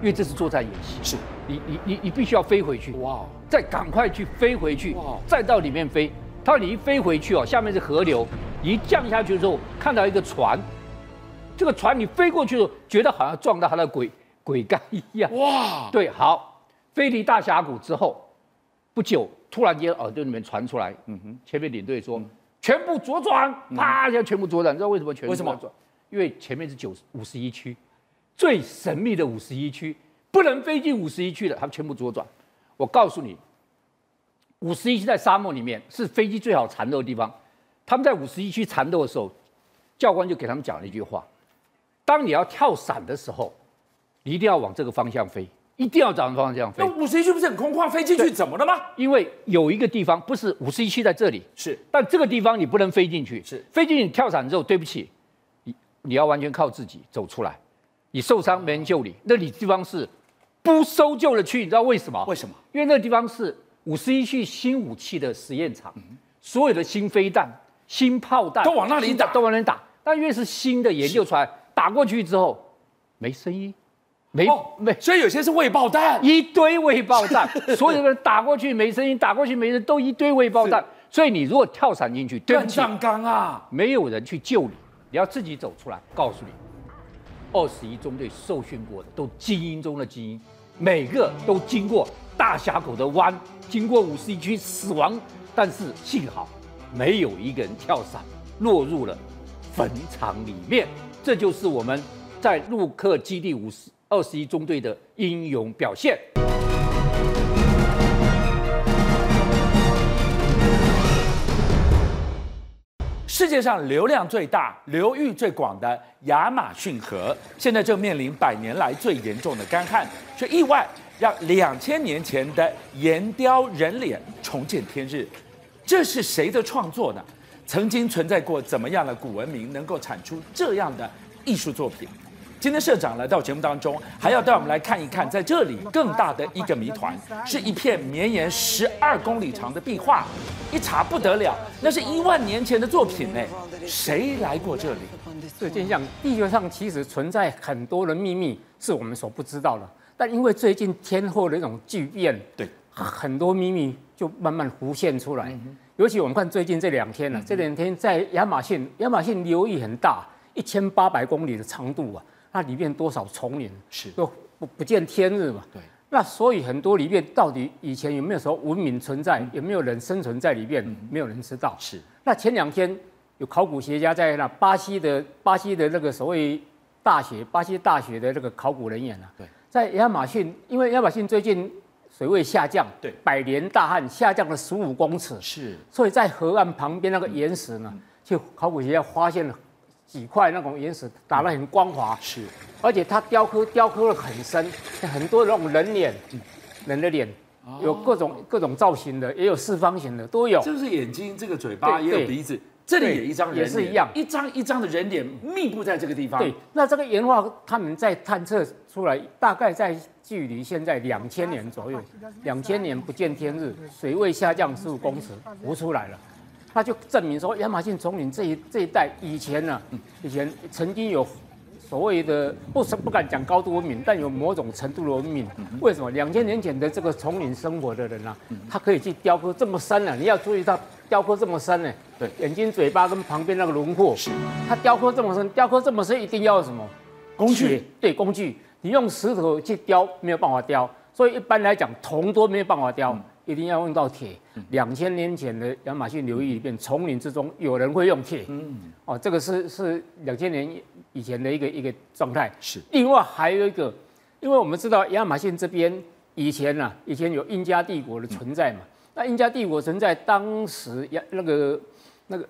因为这是作战演习。是。你你你你必须要飞回去，哇。再赶快去飞回去哇，再到里面飞。他说你一飞回去哦，下面是河流，你一降下去之后看到一个船，这个船你飞过去的时候，觉得好像撞到它的鬼鬼杆一样。哇，对，好，飞离大峡谷之后，不久突然间耳朵里面传出来，嗯哼，前面领队说、全部左转，啪一下全部左转，你知道为什么全部左转？因为前面是九五十一区，最神秘的五十一区，不能飞进五十一区的，他们全部左转。我告诉你，五十一区在沙漠里面是飞机最好缠斗的地方。他们在五十一区缠斗的时候，教官就给他们讲了一句话：当你要跳伞的时候，你一定要往这个方向飞，一定要找方向飞那，五十一区不是很空旷，飞进去怎么了吗？因为有一个地方不是五十一区在这里，是但这个地方你不能飞进去，是飞进去跳伞之后，对不起，你你要完全靠自己走出来，你受伤没人救你，那里地方是不搜救的区，你知道为什么？为什么？因为那个地方是五十一区新武器的实验场，所有的新飞弹、新炮弹都往那里打都往那里打。但越是新的研究出来，打过去之后没声音，没、哦，没所以有些是未爆弹。一堆未爆弹，所有的人打过去没声音，打过去没人，都一堆未爆弹。所以你如果跳伞进去，对不起，乱葬岗啊！没有人去救你，你要自己走出来。告诉你，二十一中队受训过的都精英中的精英，每个都经过大峡谷的弯，经过五十一区死亡，但是幸好没有一个人跳伞落入了坟场里面。这就是我们在陆克基地五十二十一中队的英勇表现。世界上流量最大、流域最广的亚马逊河，现在正面临百年来最严重的干旱，却意外让两千年前的岩雕人脸重见天日。这是谁的创作呢？曾经存在过怎么样的古文明能够产出这样的艺术作品？今天社长来到节目当中，还要带我们来看一看，在这里更大的一个谜团，是一片绵延十二公里长的壁画。一查不得了，那是一万年前的作品呢。谁来过这里？这现象，地球上其实存在很多的秘密是我们所不知道的，但因为最近天后的一种巨变，对，很多秘密就慢慢浮现出来。尤其我们看最近这两天呢、啊，这两天在亚马逊，亚马逊流域很大，一千八百公里的长度啊，那里面多少丛林？是。都不不见天日嘛。对，那所以很多里面到底以前有没有什么文明存在，有没有人生存在里面，没有人知道。是。那前两天有考古学家在那巴西的巴西的那个所谓大学，巴西大学的那个考古人员啊，对，在亚马逊，因为亚马逊最近水位下降，对，百年大旱下降了十五公尺，是，所以在河岸旁边那个岩石呢，就考古学家发现了几块那种岩石，打得很光滑，是，而且它雕刻雕刻得很深，很多那种人脸，人的脸。有各种各种造型的，也有四方形的，都有。就是眼睛，这个嘴巴，对也有鼻子，这里也一张人也是一样，一张一张的人脸密布在这个地方。对，那这个岩画他们在探测出来，大概在距离现在两千年左右，两千年不见天日，水位下降十五公尺，浮出来了，那就证明说亚马逊丛林这一这一带以前呢、啊，以前曾经有。所谓的不是不敢讲高度文明，但有某种程度的文明。为什么两千年前的这个丛林生活的人啊，他可以去雕刻这么深呢、啊？你要注意到雕刻这么深呢、欸？对，眼睛、嘴巴跟旁边那个轮廓，是。它雕刻这么深，雕刻这么深，一定要什么工具？对，工具。你用石头去雕没有办法雕，所以一般来讲铜都没有办法雕。嗯一定要用到铁。两千年前的亚马逊流域里面，丛林之中有人会用铁。嗯，哦，这个是是两千年以前的一个一个状态。是。另外还有一个，因为我们知道亚马逊这边以前呐、啊，以前有印加帝国的存在嘛。那印加帝国曾在当时，亚那个那个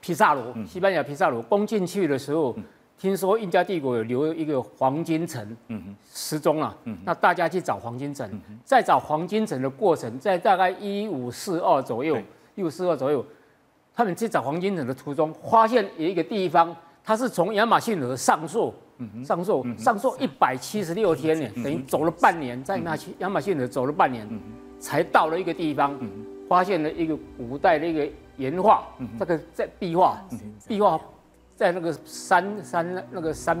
皮萨罗，西班牙皮萨罗攻进去的时候。听说印加帝国有留一个黄金城，失踪了。那大家去找黄金城，在找黄金城的过程，在大概一五四二左右，一五四二左右，他们去找黄金城的途中，发现有一个地方，它是从亚马逊河上溯，上溯上溯一百七十六天呢，等于走了半年，在那去亚马逊河走了半年，才到了一个地方，发现了一个古代的一个岩画，这个在壁画，壁画。在那个山山那个山，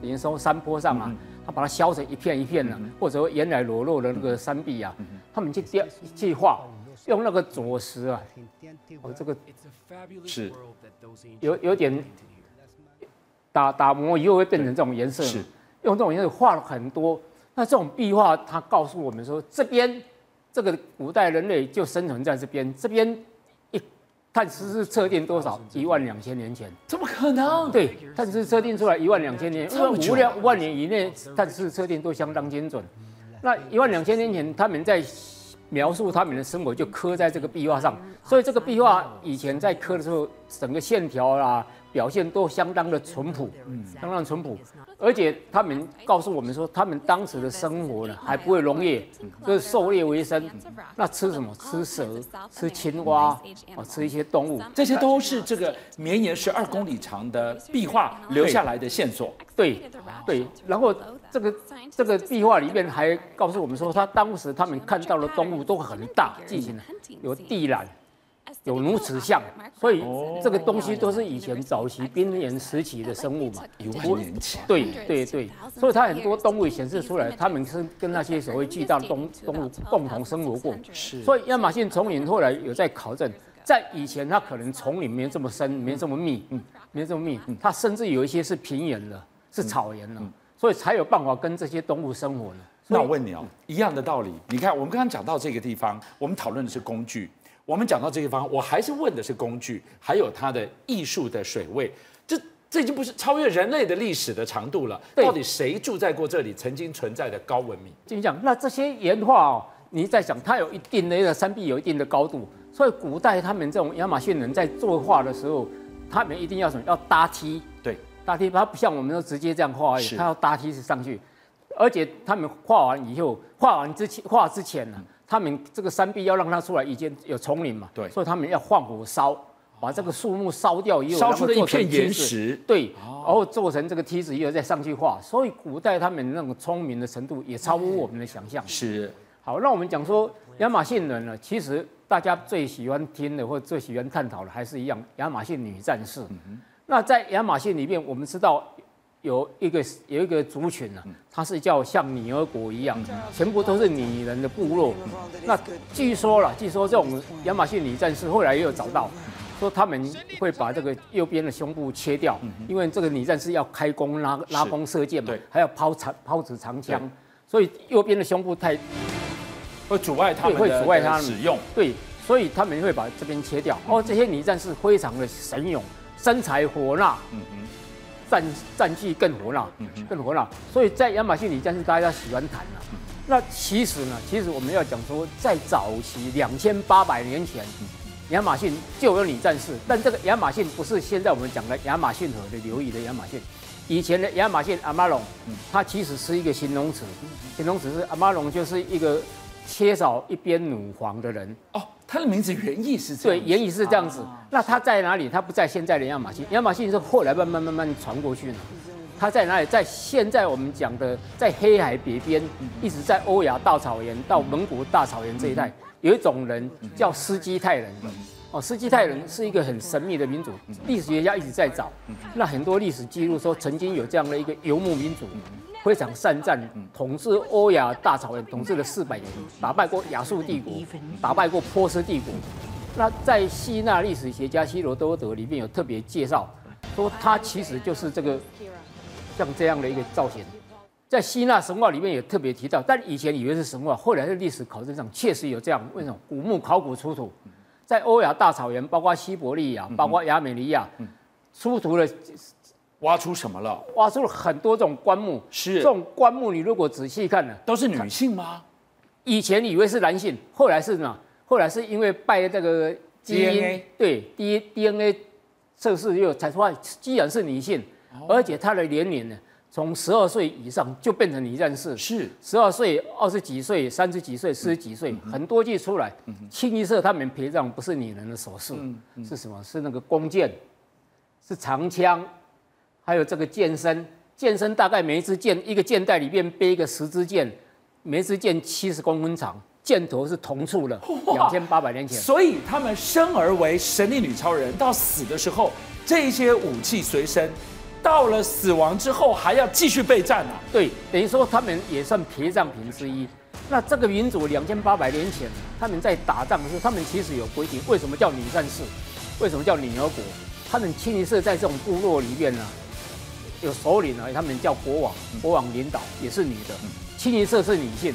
等于说山坡上啊，他把它削成一片一片的，或者说原来裸露的那个山壁啊，他们去雕去画，用那个左石啊，哦，这个是。有有点打打磨以后会变成这种颜色，是。用这种颜色画了很多。那这种壁画，它告诉我们说，这边这个古代人类就生存在这边，这边一。碳十四测定多少？一万两千年前？怎么可能？对，碳十四测定出来一万两千年，因为五两万年以内，碳十四测定都相当精准。那一万两千年前，他们在描述他们的生活，就刻在这个壁画上。所以这个壁画以前在刻的时候，整个线条啦。表现都相当的淳朴，嗯，相当淳朴，而且他们告诉我们说，他们当时的生活呢，还不会农业，就是狩猎为生，那吃什么？吃蛇，吃青蛙，啊，吃一些动物，这些都是这个绵延十二公里长的壁画留下来的线索。对，对，然后这个这个壁画里面还告诉我们说，他当时他们看到的动物都很大，进行了有地懒。有如此像，所以这个东西都是以前早期冰原时期的生物嘛，一万年前。对对对，所以它很多动物显示出来，它们是跟那些所谓巨大的动动物共同生活过。是。所以亚马逊丛林后来有在考证，在以前它可能丛林没这么深，没这么密，嗯，没这么密，它甚至有一些是平原的，是草原的，所以才有办法跟这些动物生活呢。那我问你哦，一样的道理，你看我们刚刚讲到这个地方，我们讨论的是工具。我们讲到这个地方，我还是问的是工具，还有它的艺术的水位，这这已经不是超越人类的历史的长度了。到底谁住在过这里，曾经存在的高文明？就讲那这些岩画哦，你在想它有一定的那个山壁，有一定的高度，所以古代他们这种亚马逊人在作画的时候，他们一定要什么？要搭梯。对，搭梯，它不像我们都直接这样画而已，它要搭梯子上去，而且他们画完以后，画完之前画之前呢？他们这个山壁要让它出来，已经有丛林嘛，对，所以他们要放火烧，把这个树木烧掉以后，烧出了一片岩石，对，然后做成这个梯子以后再上去画。所以古代他们那种聪明的程度也超乎我们的想象。是，好，那我们讲说亚马逊人呢，其实大家最喜欢听的或最喜欢探讨的还是一样亚马逊女战士。那在亚马逊里面，我们知道。有一个有一个族群呢、啊，它是叫像尼尔国一样，全部都是女人的部落。那据说了，据说这种亚马逊女战士后来也有找到，说他们会把这个右边的胸部切掉，因为这个女战士要开弓拉拉弓射箭嘛，还要抛长抛掷长枪，所以右边的胸部太会阻碍他们会阻碍他们使用。对，所以他们会把这边切掉。哦，这些女战士非常的神勇，身材火辣。嗯嗯。战战绩更火辣，更火辣，所以在亚马逊里战士大家喜欢谈了。那其实呢，其实我们要讲说，在早期两千八百年前，亚马逊就有女战士，但这个亚马逊不是现在我们讲的亚马逊河的流域的亚马逊，以前的亚马逊阿玛龙，它其实是一个形容词，形容词是阿玛龙就是一个缺少一边乳房的人。哦，它的名字原意是这样，对，原意是这样子。那他在哪里？他不在现在的亚马逊，亚马逊是后来慢慢慢慢传过去的。他在哪里？在现在我们讲的，在黑海北边，一直在欧亚大草原到蒙古大草原这一带，有一种人叫斯基泰人。哦，斯基泰人是一个很神秘的民族，历史学家一直在找。那很多历史记录说，曾经有这样的一个游牧民族，非常善战，统治欧亚大草原，统治了四百年，打败过亚述帝国，打败过波斯帝国。那在希腊历史学家希罗多德里面有特别介绍，说他其实就是这个。像这样的一个造型，在希腊神话里面也特别提到，但以前以为是神话，后来在历史考证上确实有这样。为什么？古墓考古出土，在欧亚大草原，包括西伯利亚，包括亚美尼亚，出土了，挖出什么了？挖出了很多种棺木。是这种棺木，你如果仔细看呢，都是女性吗？以前以为是男性，后来是呢？后来是因为拜这个基因，DNA? 对 D DNA 测试又才发现，既然是女性。而且她的年龄呢，从十二岁以上就变成女战士，是十二岁、二十几岁、三十几岁、四十几岁，嗯、很多就出来。嗯、清一色他们陪葬不是女人的首饰，嗯嗯、是什么？是那个弓箭，是长枪，还有这个健身。健身大概每一支箭一个箭袋里面背一个十支箭，每一支箭七十公分长，箭头是铜铸的，两千八百年前。所以他们生而为神力女超人，到死的时候，这些武器随身。到了死亡之后还要继续备战啊？对，等于说他们也算陪葬品之一。那这个民族两千八百年前，他们在打仗的时候，他们其实有规定，为什么叫女战士？为什么叫女儿国？他们清一色在这种部落里面呢，有首领啊，他们叫国王，国王领导也是女的，清一色是女性。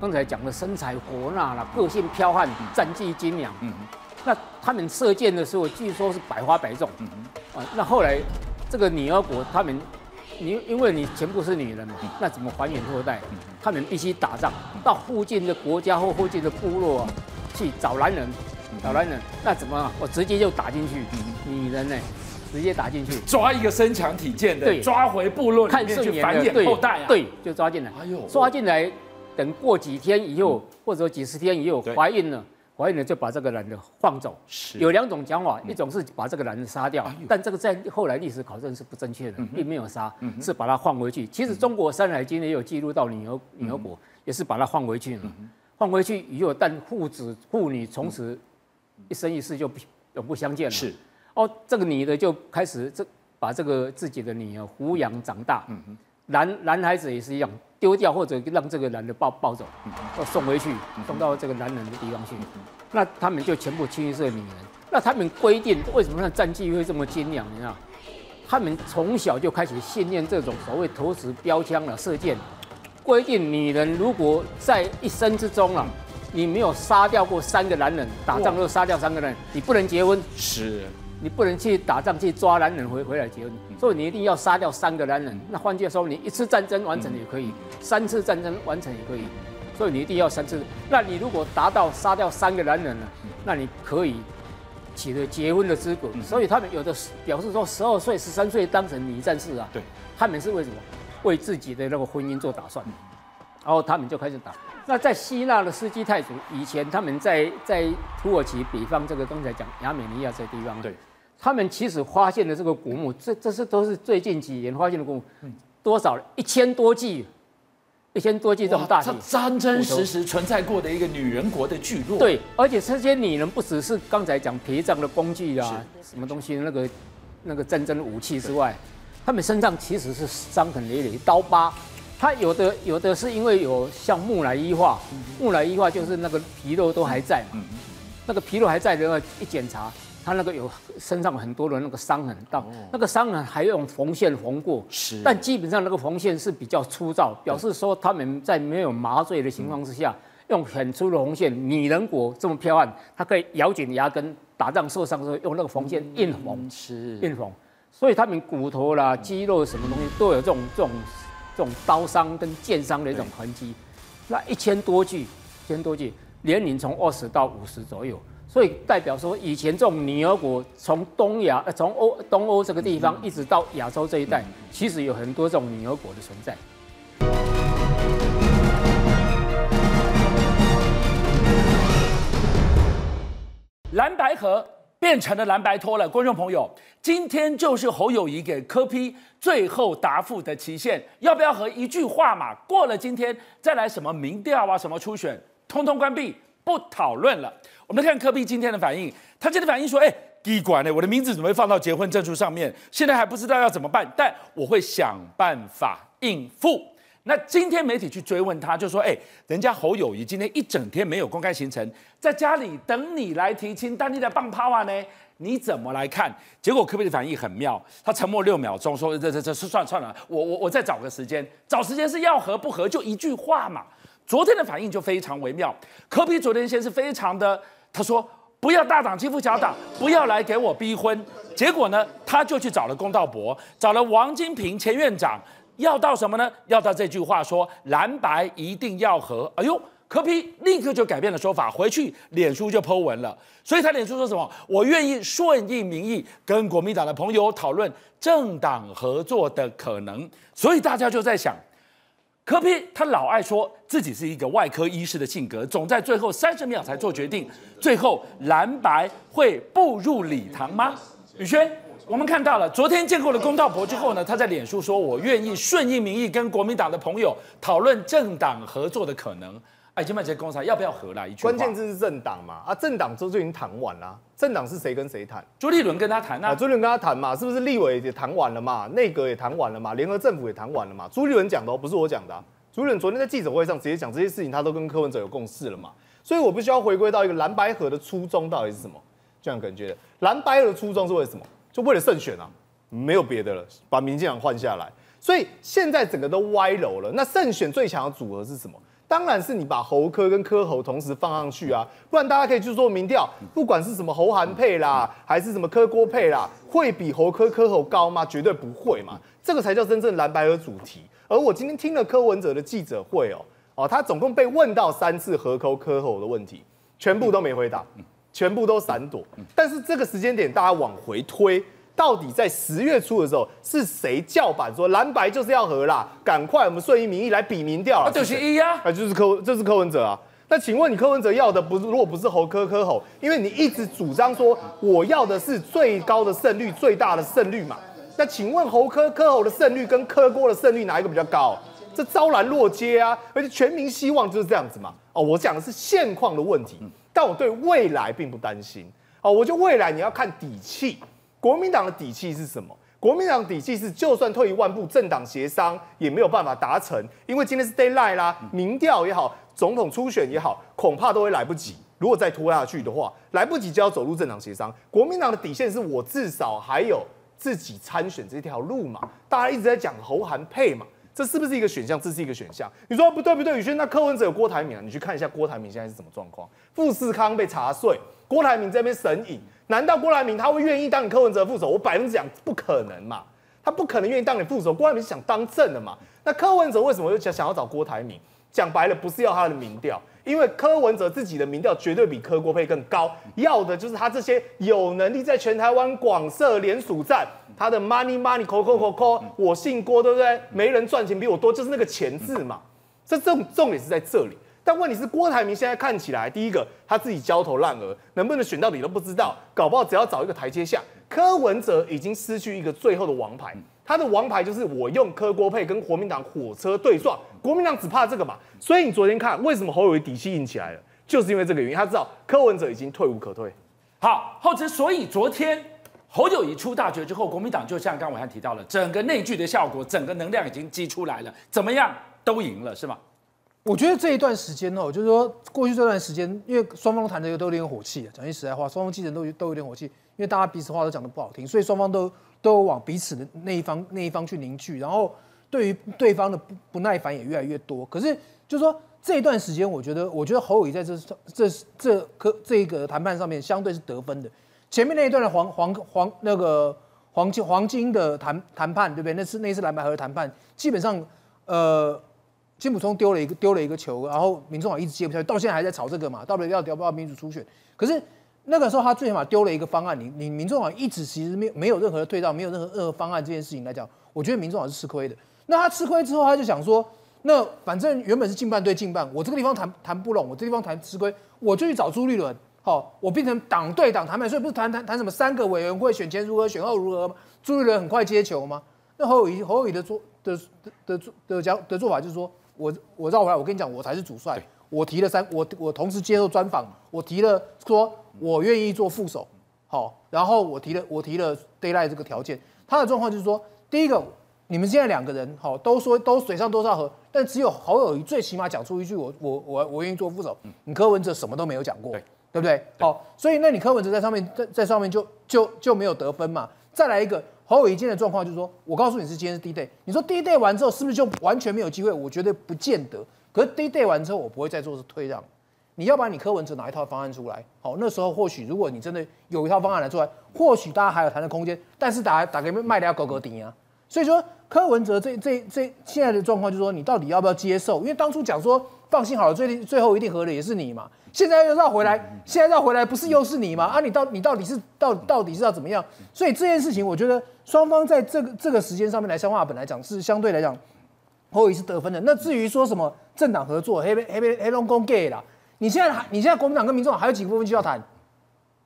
刚才讲的身材火辣啦，个性剽悍，战绩精良。那他们射箭的时候，据说是百发百中。啊，那后来。这个女儿国，他们，你因为你全部是女人嘛，那怎么繁衍后代？他们必须打仗，到附近的国家或附近的部落啊，去找男人，找男人，那怎么？我直接就打进去，女人呢，直接打进去，抓一个身强体健的，对，抓回部落里面去繁衍后代啊，对，就抓进来，哎呦，抓进来，等过几天以后，或者几十天以后怀孕了。怀孕了就把这个男的放走，是。有两种讲法，一种是把这个男的杀掉，但这个在后来历史考证是不正确的，并没有杀，是把他放回去。其实中国《山海经》也有记录到女儿女儿国也是把他放回去了，放回去以后，但父子父女从此一生一世就永不相见了。是哦，这个女的就开始这把这个自己的女儿抚养长大，男男孩子也是一样。丢掉或者让这个男的抱抱走，要送回去，送到这个男人的地方去。那他们就全部清一色女人。那他们规定为什么那战绩会这么精良？你知道，他们从小就开始训练这种所谓投石标枪了射箭。规定女人如果在一生之中啊，你没有杀掉过三个男人，打仗都杀掉三个人，你不能结婚。是。你不能去打仗去抓男人回回来结婚，所以你一定要杀掉三个男人。那换句话说，你一次战争完成也可以，三次战争完成也可以，所以你一定要三次。那你如果达到杀掉三个男人了，那你可以取得结婚的资格。所以他们有的表示说，十二岁、十三岁当成女战士啊，对，他们是为什么？为自己的那个婚姻做打算，然后他们就开始打。那在希腊的斯基泰族以前，他们在在土耳其北方这个刚才讲亚美尼亚这个地方，对。他们其实发现的这个古墓，这这是都是最近几年发现的古墓，多少？一千多具，一千多具这么大它，真真实实存在过的一个女人国的聚落。对，而且这些女人不只是刚才讲陪葬的工具啊，什么东西那个那个战争武器之外，他们身上其实是伤痕累累，刀疤。他有的有的是因为有像木乃伊化，木乃伊化就是那个皮肉都还在嘛，那个皮肉还在的话，一检查。他那个有身上很多的那个伤痕，到那个伤痕还用缝线缝过，是，但基本上那个缝线是比较粗糙，表示说他们在没有麻醉的情况之下，用很粗的缝线。女人国这么剽悍，他可以咬紧牙根，打仗受伤的时候用那个缝线硬缝，是硬缝，所以他们骨头啦、肌肉什么东西都有这种这种这种刀伤跟剑伤的一种痕迹。那一千多具，一千多具，年龄从二十到五十左右。所以代表说，以前这种女儿国从东亚、呃，从欧东欧这个地方一直到亚洲这一带，其实有很多这种女儿国的存在。蓝白河变成了蓝白拖了。观众朋友，今天就是侯友宜给柯批最后答复的期限，要不要和一句话嘛？过了今天再来什么民调啊，什么初选，通通关闭，不讨论了。我们来看科比今天的反应，他今天反应说：“哎，机关呢，我的名字怎么会放到结婚证书上面？现在还不知道要怎么办，但我会想办法应付。”那今天媒体去追问他，就说：“哎，人家侯友宜今天一整天没有公开行程，在家里等你来提亲，但你的棒趴啊呢？你怎么来看？”结果科比的反应很妙，他沉默六秒钟，说：“这这这是算了算了，我我我再找个时间，找时间是要合不合，就一句话嘛。”昨天的反应就非常微妙，柯比昨天先是非常的。他说：“不要大党欺负小党，不要来给我逼婚。”结果呢，他就去找了公道伯，找了王金平前院长，要到什么呢？要到这句话说蓝白一定要合。哎呦，柯比立刻就改变了说法，回去脸书就 po 文了。所以他脸书说什么？我愿意顺应民意，跟国民党的朋友讨论政党合作的可能。所以大家就在想。柯比他老爱说自己是一个外科医师的性格，总在最后三十秒才做决定。最后蓝白会步入礼堂吗？宇轩，我们看到了，昨天见过了公道伯之后呢，他在脸书说：“我愿意顺应民意，跟国民党的朋友讨论政党合作的可能。”哎，金麦杰公司要不要合啦？一句关键字是政党嘛？啊，政党周就已经谈完了。政党是谁跟谁谈？朱立伦跟他谈啊，朱立伦跟他谈嘛，是不是立委也谈完了嘛？内阁也谈完了嘛？联合政府也谈完了嘛？朱立伦讲的哦，不是我讲的啊。朱立伦昨天在记者会上直接讲这些事情，他都跟柯文哲有共识了嘛？所以我必须要回归到一个蓝白合的初衷到底是什么？这样感觉蓝白合的初衷是为什么？就为了胜选啊，没有别的了，把民进党换下来。所以现在整个都歪楼了。那胜选最强的组合是什么？当然是你把侯科跟科侯同时放上去啊，不然大家可以去做民调，不管是什么侯韩配啦，还是什么科郭配啦，会比侯科科侯高吗？绝对不会嘛，这个才叫真正蓝白的主题。而我今天听了柯文哲的记者会哦，哦，他总共被问到三次侯柯柯侯的问题，全部都没回答，全部都闪躲。但是这个时间点大家往回推。到底在十月初的时候，是谁叫板说蓝白就是要和啦？赶快我们顺应民意来比民调啊！就是一呀，啊就是柯，这是柯文哲啊。那请问你柯文哲要的不是，如果不是侯科科侯，因为你一直主张说我要的是最高的胜率、最大的胜率嘛？那请问侯科科侯的胜率跟柯郭的胜率哪一个比较高？这昭然若揭啊！而且全民希望就是这样子嘛。哦，我讲的是现况的问题，但我对未来并不担心。哦，我就未来你要看底气。国民党的底气是什么？国民党底气是，就算退一万步，政党协商也没有办法达成，因为今天是 d a y l i g h t 啦，民调也好，总统初选也好，恐怕都会来不及。如果再拖下去的话，来不及就要走入政党协商。国民党的底线是我至少还有自己参选这条路嘛？大家一直在讲侯韩配嘛，这是不是一个选项？这是一个选项。你说不对不对，宇轩，那柯文哲有郭台铭啊？你去看一下郭台铭现在是什么状况？富士康被查税，郭台铭这边神隐。难道郭台铭他会愿意当你柯文哲副手？我百分之讲不可能嘛，他不可能愿意当你副手。郭台铭是想当正的嘛？那柯文哲为什么又想想要找郭台铭？讲白了，不是要他的民调，因为柯文哲自己的民调绝对比柯郭配更高，要的就是他这些有能力在全台湾广设联署站，他的 money money call call call，，我姓郭，对不对？没人赚钱比我多，就是那个钱字嘛。这重重点是在这里。但问题是，郭台铭现在看起来，第一个他自己焦头烂额，能不能选到底都不知道，搞不好只要找一个台阶下。柯文哲已经失去一个最后的王牌，他的王牌就是我用柯郭配跟国民党火车对撞，国民党只怕这个嘛。所以你昨天看为什么侯友谊底气硬起来了，就是因为这个原因，他知道柯文哲已经退无可退。好，后之所以昨天侯友谊出大绝之后，国民党就像刚刚暐瀚提到了，整个内聚的效果，整个能量已经激出来了，怎么样都赢了，是吗？我觉得这一段时间哦，就是说过去这段时间，因为双方谈的都有点火气，讲句实在话，双方基层都都有点火气，因为大家彼此话都讲得不好听，所以双方都都往彼此的那一方那一方去凝聚，然后对于对方的不不耐烦也越来越多。可是就是说这一段时间，我觉得我觉得侯友在这这这个这一个谈判上面相对是得分的。前面那一段的黄黄黄那个黄金黄金的谈谈判，对不对？那是那次蓝白河的谈判，基本上呃。金溥聪丢了一个丢了一个球，然后民众党一直接不下去，到现在还在吵这个嘛？到底要要不要民主初选？可是那个时候他最起码丢了一个方案，你你民众党一直其实没有没有任何的退让，没有任何任何方案这件事情来讲，我觉得民众党是吃亏的。那他吃亏之后，他就想说，那反正原本是进办对进办，我这个地方谈谈不拢，我这地方谈吃亏，我就去找朱立伦，好，我变成党对党谈判，所以不是谈谈谈什么三个委员会选前如何，选后如何吗？朱立伦很快接球吗？那侯友宜侯友宜的做的的的的讲的做法就是说，我我绕回来，我跟你讲，我才是主帅，我提了三，我我同时接受专访，我提了说我愿意做副手，好，然后我提了我提了 d a y l i g h t 这个条件，他的状况就是说，第一个。你们现在两个人好，都说都水上都是河，但只有侯友谊最起码讲出一句我我我我愿意做副手，你柯文哲什么都没有讲过，对，对不对？好，所以那你柯文哲在上面在在上面就就就没有得分嘛。再来一个侯友宜今天的状况就是说，我告诉你是今天是 D day，你说 D day 完之后是不是就完全没有机会？我觉得不见得。可是 D day 完之后，我不会再做是退让。你要把你柯文哲拿一套方案出来，好，那时候或许如果你真的有一套方案来出来，或许大家还有谈的空间。但是打打给卖的要狗狗顶啊，所以说。柯文哲这这这现在的状况就是说，你到底要不要接受？因为当初讲说放心好了，最最后一定合的也是你嘛。现在又绕回来，现在绕回来不是又是你吗？啊，你到你到底是到到底是要怎么样？所以这件事情，我觉得双方在这个这个时间上面来消化，本来讲是相对来讲，侯友宜是得分的。那至于说什么政党合作，黑黑黑龙江 gay 啦，你现在还你现在国民党跟民众还有几个部分需要谈？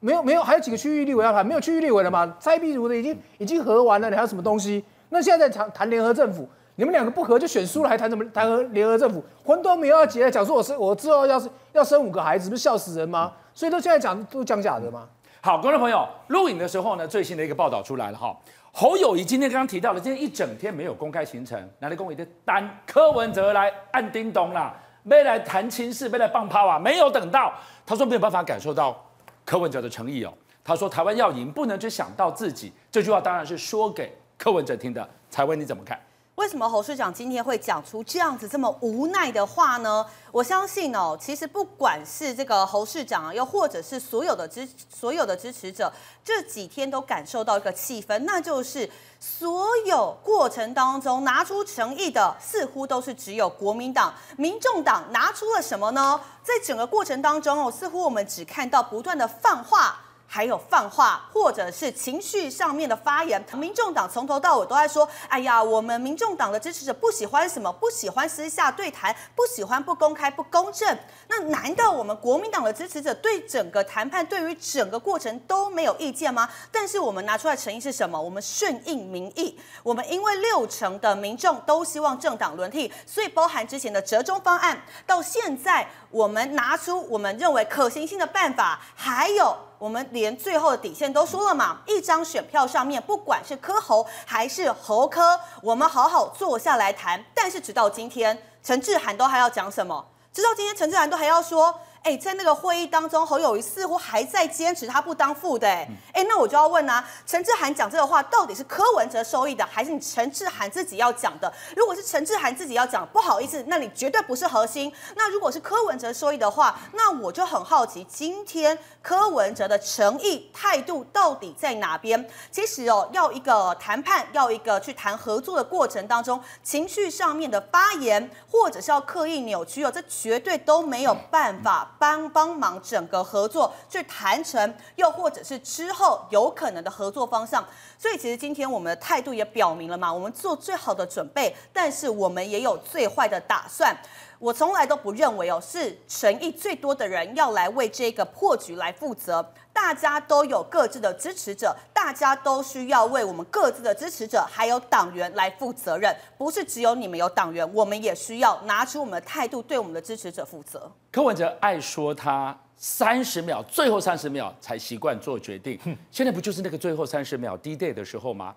没有没有，还有几个区域立委要谈？没有区域立委了嘛？蔡壁如的已经已经合完了，你还有什么东西？那现在在谈谈联合政府，你们两个不合就选输了，还谈什么谈和联合政府？婚都没有要结，讲说我生我之后要是要生五个孩子，不是笑死人吗？所以都现在讲都讲假的吗？好，观众朋友，录影的时候呢，最新的一个报道出来了哈。侯友宜今天刚刚提到了，今天一整天没有公开行程，哪里公宜的单柯文哲来按叮咚啦，没来谈亲事，没来放炮啊，没有等到，他说没有办法感受到柯文哲的诚意哦。他说台湾要赢，不能只想到自己，这句话当然是说给。柯文哲听的，采薇你怎么看？为什么侯市长今天会讲出这样子这么无奈的话呢？我相信哦，其实不管是这个侯市长，又或者是所有的支所有的支持者，这几天都感受到一个气氛，那就是所有过程当中拿出诚意的，似乎都是只有国民党、民众党拿出了什么呢？在整个过程当中哦，似乎我们只看到不断的放话。还有放话，或者是情绪上面的发言，民众党从头到尾都在说：“哎呀，我们民众党的支持者不喜欢什么？不喜欢私下对谈，不喜欢不公开、不公正。那难道我们国民党的支持者对整个谈判、对于整个过程都没有意见吗？但是我们拿出来诚意是什么？我们顺应民意。我们因为六成的民众都希望政党轮替，所以包含之前的折中方案，到现在我们拿出我们认为可行性的办法，还有。”我们连最后的底线都说了嘛，一张选票上面，不管是科侯还是侯科，我们好好坐下来谈。但是直到今天，陈志涵都还要讲什么？直到今天，陈志涵都还要说。哎，在那个会议当中，侯友谊似乎还在坚持他不当副的。哎，哎，那我就要问啊，陈志涵讲这个话，到底是柯文哲受益的，还是你陈志涵自己要讲的？如果是陈志涵自己要讲，不好意思，那你绝对不是核心。那如果是柯文哲受益的话，那我就很好奇，今天柯文哲的诚意态度到底在哪边？其实哦，要一个谈判，要一个去谈合作的过程当中，情绪上面的发言，或者是要刻意扭曲哦，这绝对都没有办法。帮帮忙整个合作去谈成，又或者是之后有可能的合作方向。所以其实今天我们的态度也表明了嘛，我们做最好的准备，但是我们也有最坏的打算。我从来都不认为哦，是诚意最多的人要来为这个破局来负责。大家都有各自的支持者，大家都需要为我们各自的支持者还有党员来负责任。不是只有你们有党员，我们也需要拿出我们的态度，对我们的支持者负责。柯文哲爱说他三十秒，最后三十秒才习惯做决定。现在不就是那个最后三十秒 D day 的时候吗？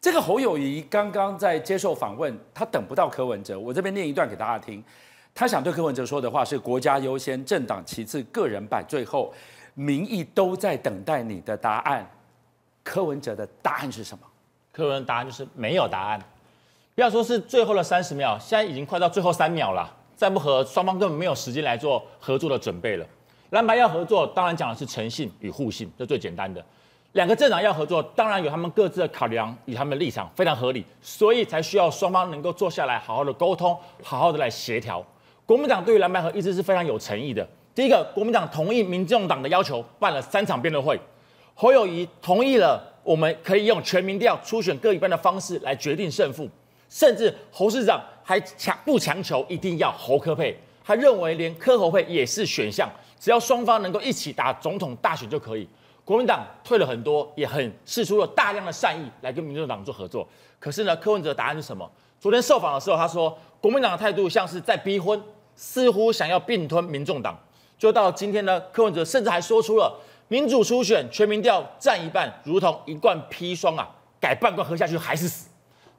这个侯友谊刚刚在接受访问，他等不到柯文哲。我这边念一段给大家听，他想对柯文哲说的话是：国家优先，政党其次，个人摆最后。民意都在等待你的答案，柯文哲的答案是什么？柯文哲答案就是没有答案。不要说是最后的三十秒，现在已经快到最后三秒了，再不合，双方根本没有时间来做合作的准备了。蓝白要合作，当然讲的是诚信与互信，这最简单的。两个政党要合作，当然有他们各自的考量与他们的立场，非常合理，所以才需要双方能够坐下来，好好的沟通，好好的来协调。国民党对于蓝白合一直是非常有诚意的。第一个，国民党同意民众党的要求，办了三场辩论会。侯友宜同意了，我们可以用全民调初选各一半的方式来决定胜负。甚至侯市长还强不强求一定要侯科配，他认为连科侯配也是选项。只要双方能够一起打总统大选就可以。国民党退了很多，也很释出了大量的善意来跟民众党做合作。可是呢，柯文哲的答案是什么？昨天受访的时候，他说国民党的态度像是在逼婚，似乎想要并吞民众党。就到今天呢，柯文哲甚至还说出了民主初选全民调占一半，如同一罐砒霜啊，改半罐喝下去还是死，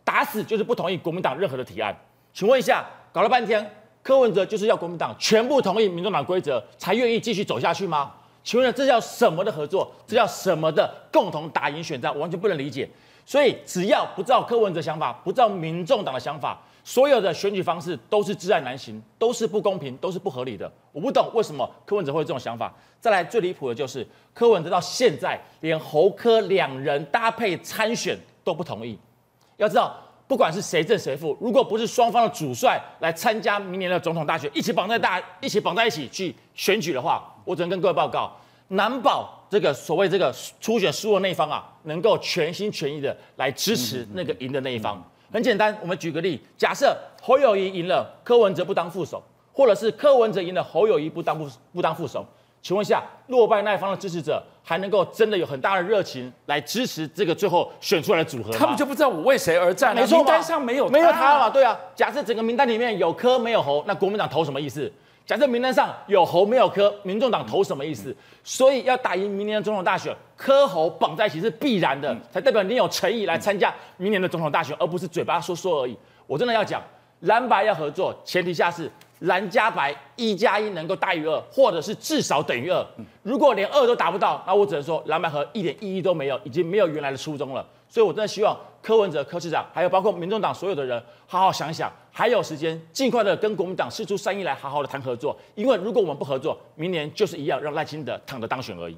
打死就是不同意国民党任何的提案。请问一下，搞了半天，柯文哲就是要国民党全部同意民众党规则才愿意继续走下去吗？请问这叫什么的合作？这叫什么的共同打赢选战？完全不能理解。所以只要不照柯文哲想法，不照民众党的想法，所有的选举方式都是自爱难行，都是不公平，都是不合理的。我不懂为什么柯文哲会有这种想法。再来最离谱的就是柯文哲到现在连侯柯两人搭配参选都不同意。要知道，不管是谁胜谁负，如果不是双方的主帅来参加明年的总统大选，一起绑在大，一起绑在一起去选举的话。我只能跟各位报告，难保这个所谓这个初选输的那一方啊，能够全心全意的来支持那个赢的那一方。很简单，我们举个例，假设侯友谊赢了，柯文哲不当副手，或者是柯文哲赢了，侯友谊不当不不当副手，请问一下，落败那一方的支持者还能够真的有很大的热情来支持这个最后选出来的组合吗？他们就不知道我为谁而战，没错，名单上没有没有他嘛？对啊，假设整个名单里面有柯没有侯，那国民党投什么意思？假设名单上有侯没有柯，民众党投什么意思？所以要打赢明年的总统大选，柯侯绑在一起是必然的，才代表你有诚意来参加明年的总统大选，而不是嘴巴说说而已。我真的要讲，蓝白要合作，前提下是蓝加白一加一能够大于二，或者是至少等于二。如果连二都达不到，那我只能说蓝白合一点意义都没有，已经没有原来的初衷了。所以我真的希望柯文哲柯市长，还有包括民众党所有的人，好好想想。还有时间，尽快的跟国民党释出善意来，好好的谈合作。因为如果我们不合作，明年就是一样让赖清德躺着当选而已。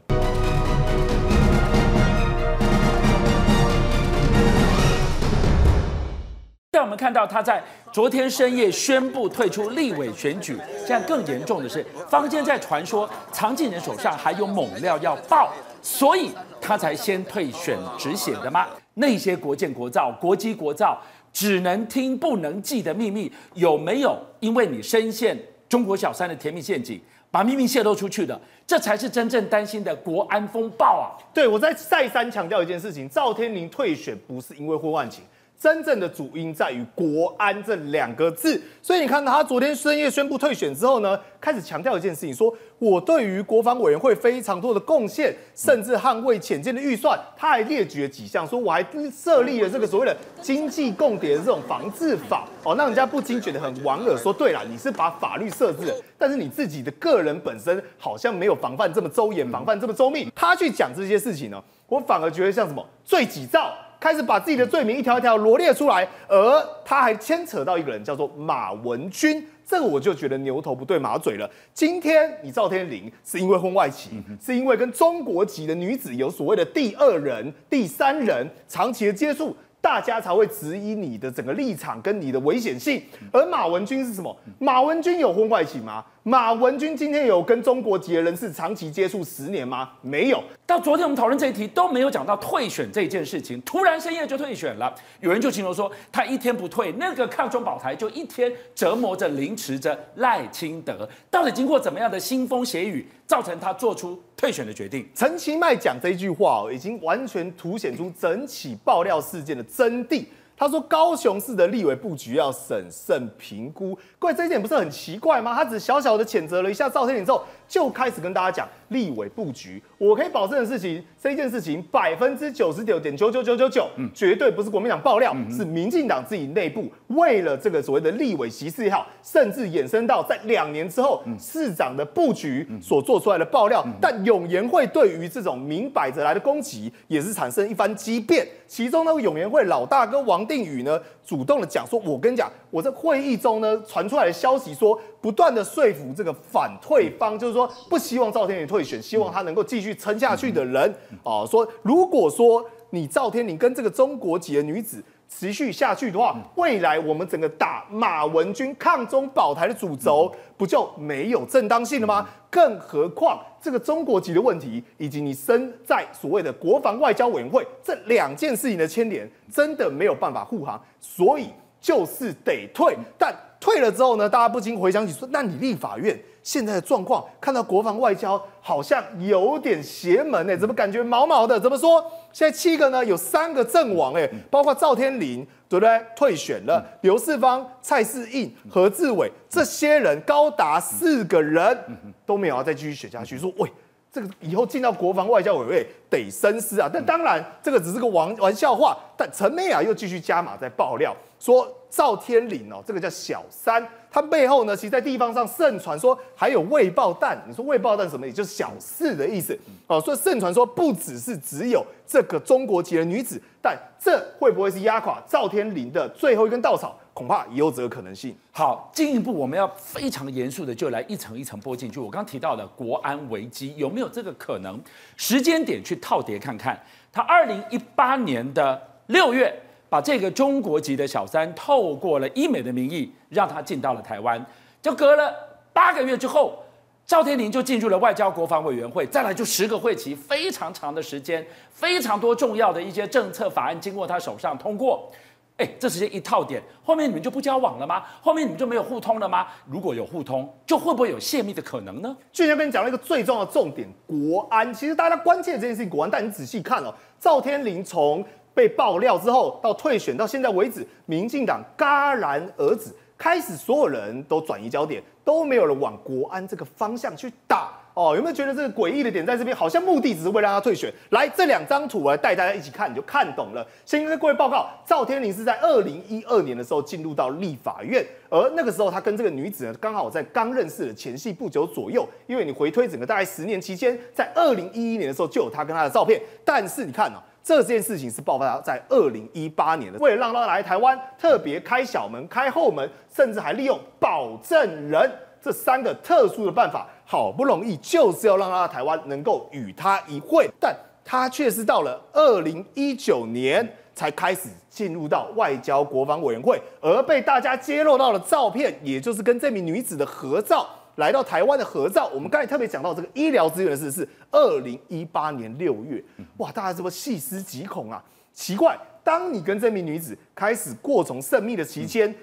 让我们看到他在昨天深夜宣布退出立委选举。现在更严重的是，坊间在传说藏进人手上还有猛料要爆，所以他才先退选止血的吗？那些国建国造、国机国造。只能听不能记的秘密有没有？因为你深陷中国小三的甜蜜陷阱，把秘密泄露出去的，这才是真正担心的国安风暴啊！对，我再再三强调一件事情：赵天麟退选不是因为婚外情。真正的主因在于“国安”这两个字，所以你看到他昨天深夜宣布退选之后呢，开始强调一件事情，说我对于国防委员会非常多的贡献，甚至捍卫浅见的预算，他还列举了几项，说我还设立了这个所谓的经济共谍的这种防治法，哦，让人家不禁觉得很莞尔，说对了，你是把法律设置了，但是你自己的个人本身好像没有防范这么周严，防范这么周密，他去讲这些事情呢，我反而觉得像什么罪己造。开始把自己的罪名一条一条罗列出来，而他还牵扯到一个人，叫做马文君，这个我就觉得牛头不对马嘴了。今天你赵天麟是因为婚外情，是因为跟中国籍的女子有所谓的第二人、第三人长期的接触。大家才会质疑你的整个立场跟你的危险性，而马文君是什么？马文君有婚外情吗？马文君今天有跟中国籍的人士长期接触十年吗？没有。到昨天我们讨论这一题都没有讲到退选这件事情，突然深夜就退选了。有人就形容说，他一天不退，那个抗中保台就一天折磨着、凌迟着赖清德。到底经过怎么样的腥风血雨，造成他做出退选的决定？陈其迈讲这一句话哦，已经完全凸显出整起爆料事件的真谛。他说高雄市的立委布局要审慎评估，各位这一点不是很奇怪吗？他只小小的谴责了一下赵天麟之后，就开始跟大家讲立委布局。我可以保证的事情，这件事情百分之九十九点九九九九九，绝对不是国民党爆料，是民进党自己内部为了这个所谓的立委席次也好，甚至衍生到在两年之后市长的布局所做出来的爆料。但永延会对于这种明摆着来的攻击，也是产生一番激辩。其中呢，永延会老大哥王定宇呢，主动的讲说：“我跟你讲，我在会议中呢传出来的消息说，不断的说服这个反退方，就是说不希望赵天麟退选，希望他能够继续撑下去的人，哦，说如果说你赵天麟跟这个中国籍的女子。”持续下去的话，未来我们整个打马文军抗中保台的主轴，不就没有正当性了吗？更何况这个中国籍的问题，以及你身在所谓的国防外交委员会这两件事情的牵连，真的没有办法护航，所以就是得退。但退了之后呢，大家不禁回想起说，那你立法院现在的状况，看到国防外交好像有点邪门哎，怎么感觉毛毛的？怎么说？现在七个呢，有三个阵亡哎，包括赵天麟，对不对？退选了，刘世芳、蔡世应、何志伟这些人高达四个人都没有要再继续选下去，说喂。这个以后进到国防外交委员会得深思啊！但当然，这个只是个玩玩笑话。但陈美雅又继续加码在爆料，说赵天麟哦，这个叫小三，他背后呢，其实在地方上盛传说还有未爆弹。你说未爆弹什么？也就是小四的意思哦。所以盛传说不只是只有这个中国籍的女子，但这会不会是压垮赵天麟的最后一根稻草？恐怕也有这个可能性。好，进一步我们要非常严肃的就来一层一层剥进去。我刚提到的国安危机有没有这个可能？时间点去套叠看看。他二零一八年的六月，把这个中国籍的小三透过了医美的名义让他进到了台湾，就隔了八个月之后，赵天麟就进入了外交国防委员会，再来就十个会期，非常长的时间，非常多重要的一些政策法案经过他手上通过。哎，这时间一套点，后面你们就不交往了吗？后面你们就没有互通了吗？如果有互通，就会不会有泄密的可能呢？俊相跟你讲了一个最重要的重点，国安。其实大家关切这件事情，国安，但你仔细看哦，赵天麟从被爆料之后到退选到现在为止，民进党戛然而止，开始所有人都转移焦点，都没有人往国安这个方向去打。哦，有没有觉得这个诡异的点在这边？好像目的只是为了让他退选。来，这两张图我来带大家一起看，你就看懂了。先跟各位报告，赵天麟是在二零一二年的时候进入到立法院，而那个时候他跟这个女子呢，刚好在刚认识的前夕不久左右。因为你回推整个大概十年期间，在二零一一年的时候就有他跟他的照片。但是你看哦，这件事情是爆发在二零一八年的，为了让他来台湾，特别开小门、开后门，甚至还利用保证人这三个特殊的办法。好不容易就是要让他台湾能够与他一会，但他却是到了二零一九年才开始进入到外交国防委员会，而被大家揭露到的照片，也就是跟这名女子的合照，来到台湾的合照。我们刚才特别讲到这个医疗资源的事，是二零一八年六月，哇，大家这么细思极恐啊？奇怪，当你跟这名女子开始过从甚密的期间，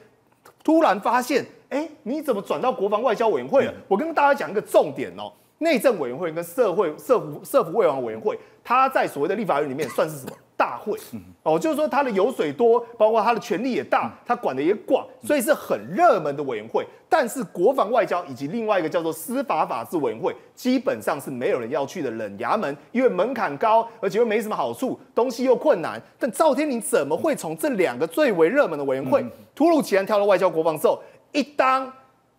突然发现。哎，你怎么转到国防外交委员会了？我跟大家讲一个重点哦，内政委员会跟社会社福社福卫生委员会，它在所谓的立法院里面算是什么大会？哦，就是说他的油水多，包括他的权力也大，他管的也广，所以是很热门的委员会。但是国防外交以及另外一个叫做司法法制委员会，基本上是没有人要去的冷衙门，因为门槛高，而且又没什么好处，东西又困难。但赵天麟怎么会从这两个最为热门的委员会，突如其然跳到外交国防之后？一当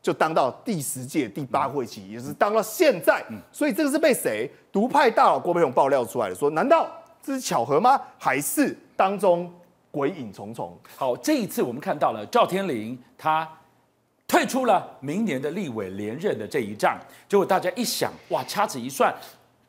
就当到第十届第八会期，也是当到现在，所以这个是被谁独派大佬郭培荣爆料出来的？说难道这是巧合吗？还是当中鬼影重重？好，这一次我们看到了赵天麟他退出了明年的立委连任的这一仗，结果大家一想，哇，掐指一算。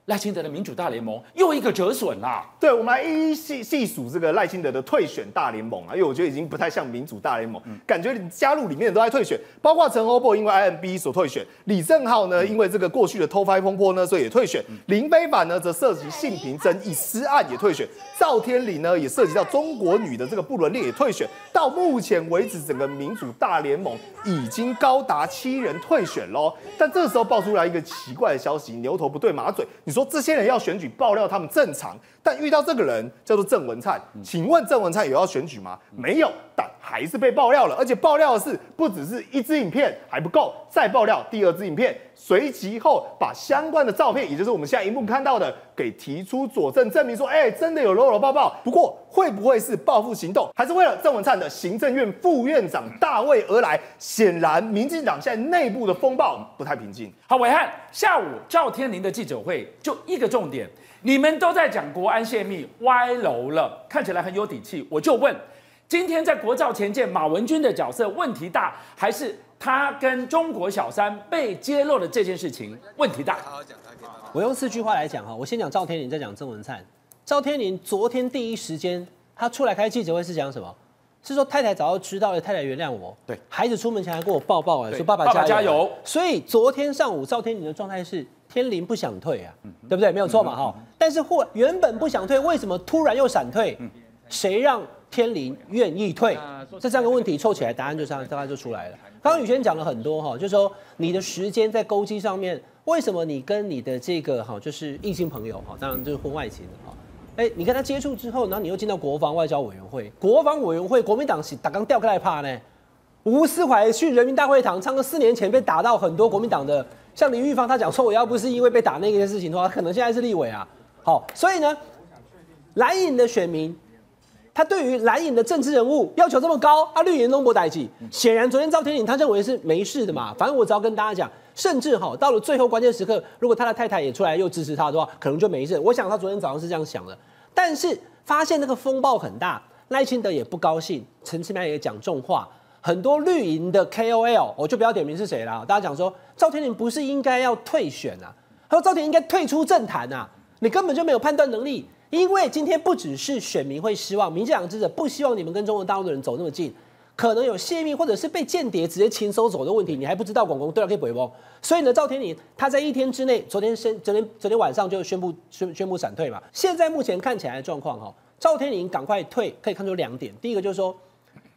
赖清德的民主大联盟又一个折损啦。对，我们来一一细细数这个赖清德的退选大联盟啊，因为我觉得已经不太像民主大联盟，感觉你加入里面都在退选，包括陈欧珀因为 IMB 所退选，李正浩呢因为这个过去的偷拍风波呢，所以也退选，林飞帆呢则涉及性平争议私案也退选，赵天麟呢也涉及到中国女的这个不伦恋也退选，到目前为止整个民主大联盟已经高达七人退选喽。但这时候爆出来一个奇怪的消息，牛头不对马嘴。你说这些人要选举爆料他们正常，但遇到这个人叫做郑文灿，请问郑文灿有要选举吗？没有，但还是被爆料了，而且爆料的是不只是一支影片还不够，再爆料第二支影片，随即后把相关的照片，也就是我们现在荧幕看到的，给提出佐证，证明说，哎，真的有搂搂抱抱。不过会不会是报复行动，还是为了郑文灿的行政院副院长大卫而来？显然，民进党现在内部的风暴不太平静。好，暐瀚，下午赵天麟的记者会就一个重点，你们都在讲国安泄密歪楼了，看起来很有底气。我就问，今天在国造前舰马文君的角色问题大，还是他跟中国小三被揭露的这件事情问题大？我用四句话来讲哈，我先讲赵天麟，再讲郑文灿。赵天麟昨天第一时间他出来开记者会是讲什么？是说太太早就知道了，太太原谅我。对，孩子出门前还跟我抱抱，说爸爸加油。加油。所以昨天上午赵天麟的状态是天麟不想退啊，对不对？没有错嘛哈。但是或原本不想退，为什么突然又闪退？谁让天麟愿意退？这三个问题凑起来，答案就这样，答案就出来了。刚刚宇轩讲了很多哈，就是说你的时间在勾机上面，为什么你跟你的这个哈，就是异性朋友哈，当然就是婚外情的哈，哎，你跟他接触之后，然后你又进到国防外交委员会，国防委员会国民党是打刚掉开来怕呢，吴思怀去人民大会堂唱歌，四年前被打到很多国民党的，像林玉芳他讲说，我要不是因为被打那件事情的话，可能现在是立委啊，好，所以呢，蓝营的选民。他对于蓝营的政治人物要求这么高，啊，绿营都不待见。显然，昨天赵天麟他认为是没事的嘛，反正我只要跟大家讲，甚至哈到了最后关键时刻，如果他的太太也出来又支持他的话，可能就没事。我想他昨天早上是这样想的，但是发现那个风暴很大，赖清德也不高兴，陈其迈也讲重话，很多绿营的 KOL 我就不要点名是谁了，大家讲说赵天麟不是应该要退选啊，他说赵天麟应该退出政坛啊，你根本就没有判断能力。因为今天不只是选民会失望，民进党支持者不希望你们跟中国大陆的人走那么近，可能有泄密或者是被间谍直接情收走的问题，你还不知道，广东对了可以回报。所以呢，赵天麟他在一天之内，昨天宣，昨天昨天晚上就宣布宣宣布闪退嘛。现在目前看起来的状况哈，赵天麟赶快退，可以看出两点。第一个就是说，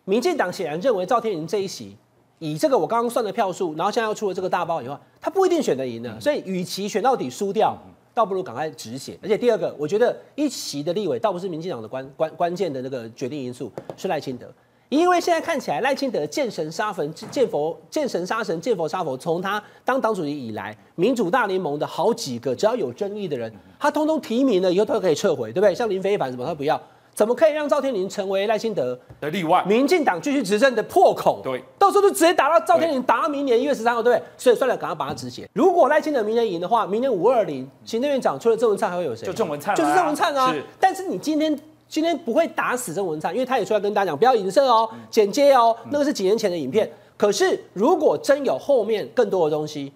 民进党显然认为赵天麟这一席，以这个我刚刚算的票数，然后现在又出了这个大包以后，他不一定选得赢的，所以与其选到底输掉。倒不如赶快止血，而且第二个，我觉得一席的立委倒不是民进党的关关关键的那个决定因素，是赖清德，因为现在看起来赖清德见神杀佛，见佛见神杀神，见佛杀佛。从他当党主席以来，民主大联盟的好几个只要有争议的人，他通通提名了以后，他都可以撤回，对不对？像林非凡什么他不要。怎么可以让赵天麟成为赖清德的例外？民进党继续执政的破口。对，到时候就直接打到赵天麟，打到明年一月十三号，对不对？所以算了，赶快把它止血。如果赖清德明年赢的话，明年五二零行政院长除了郑文灿还会有谁？就郑文灿，就是郑文灿啊。是。但是你今天今天不会打死郑文灿，因为他也出来跟大家讲不要影射哦，剪接哦，那个是几年前的影片。可是如果真有后面更多的东西，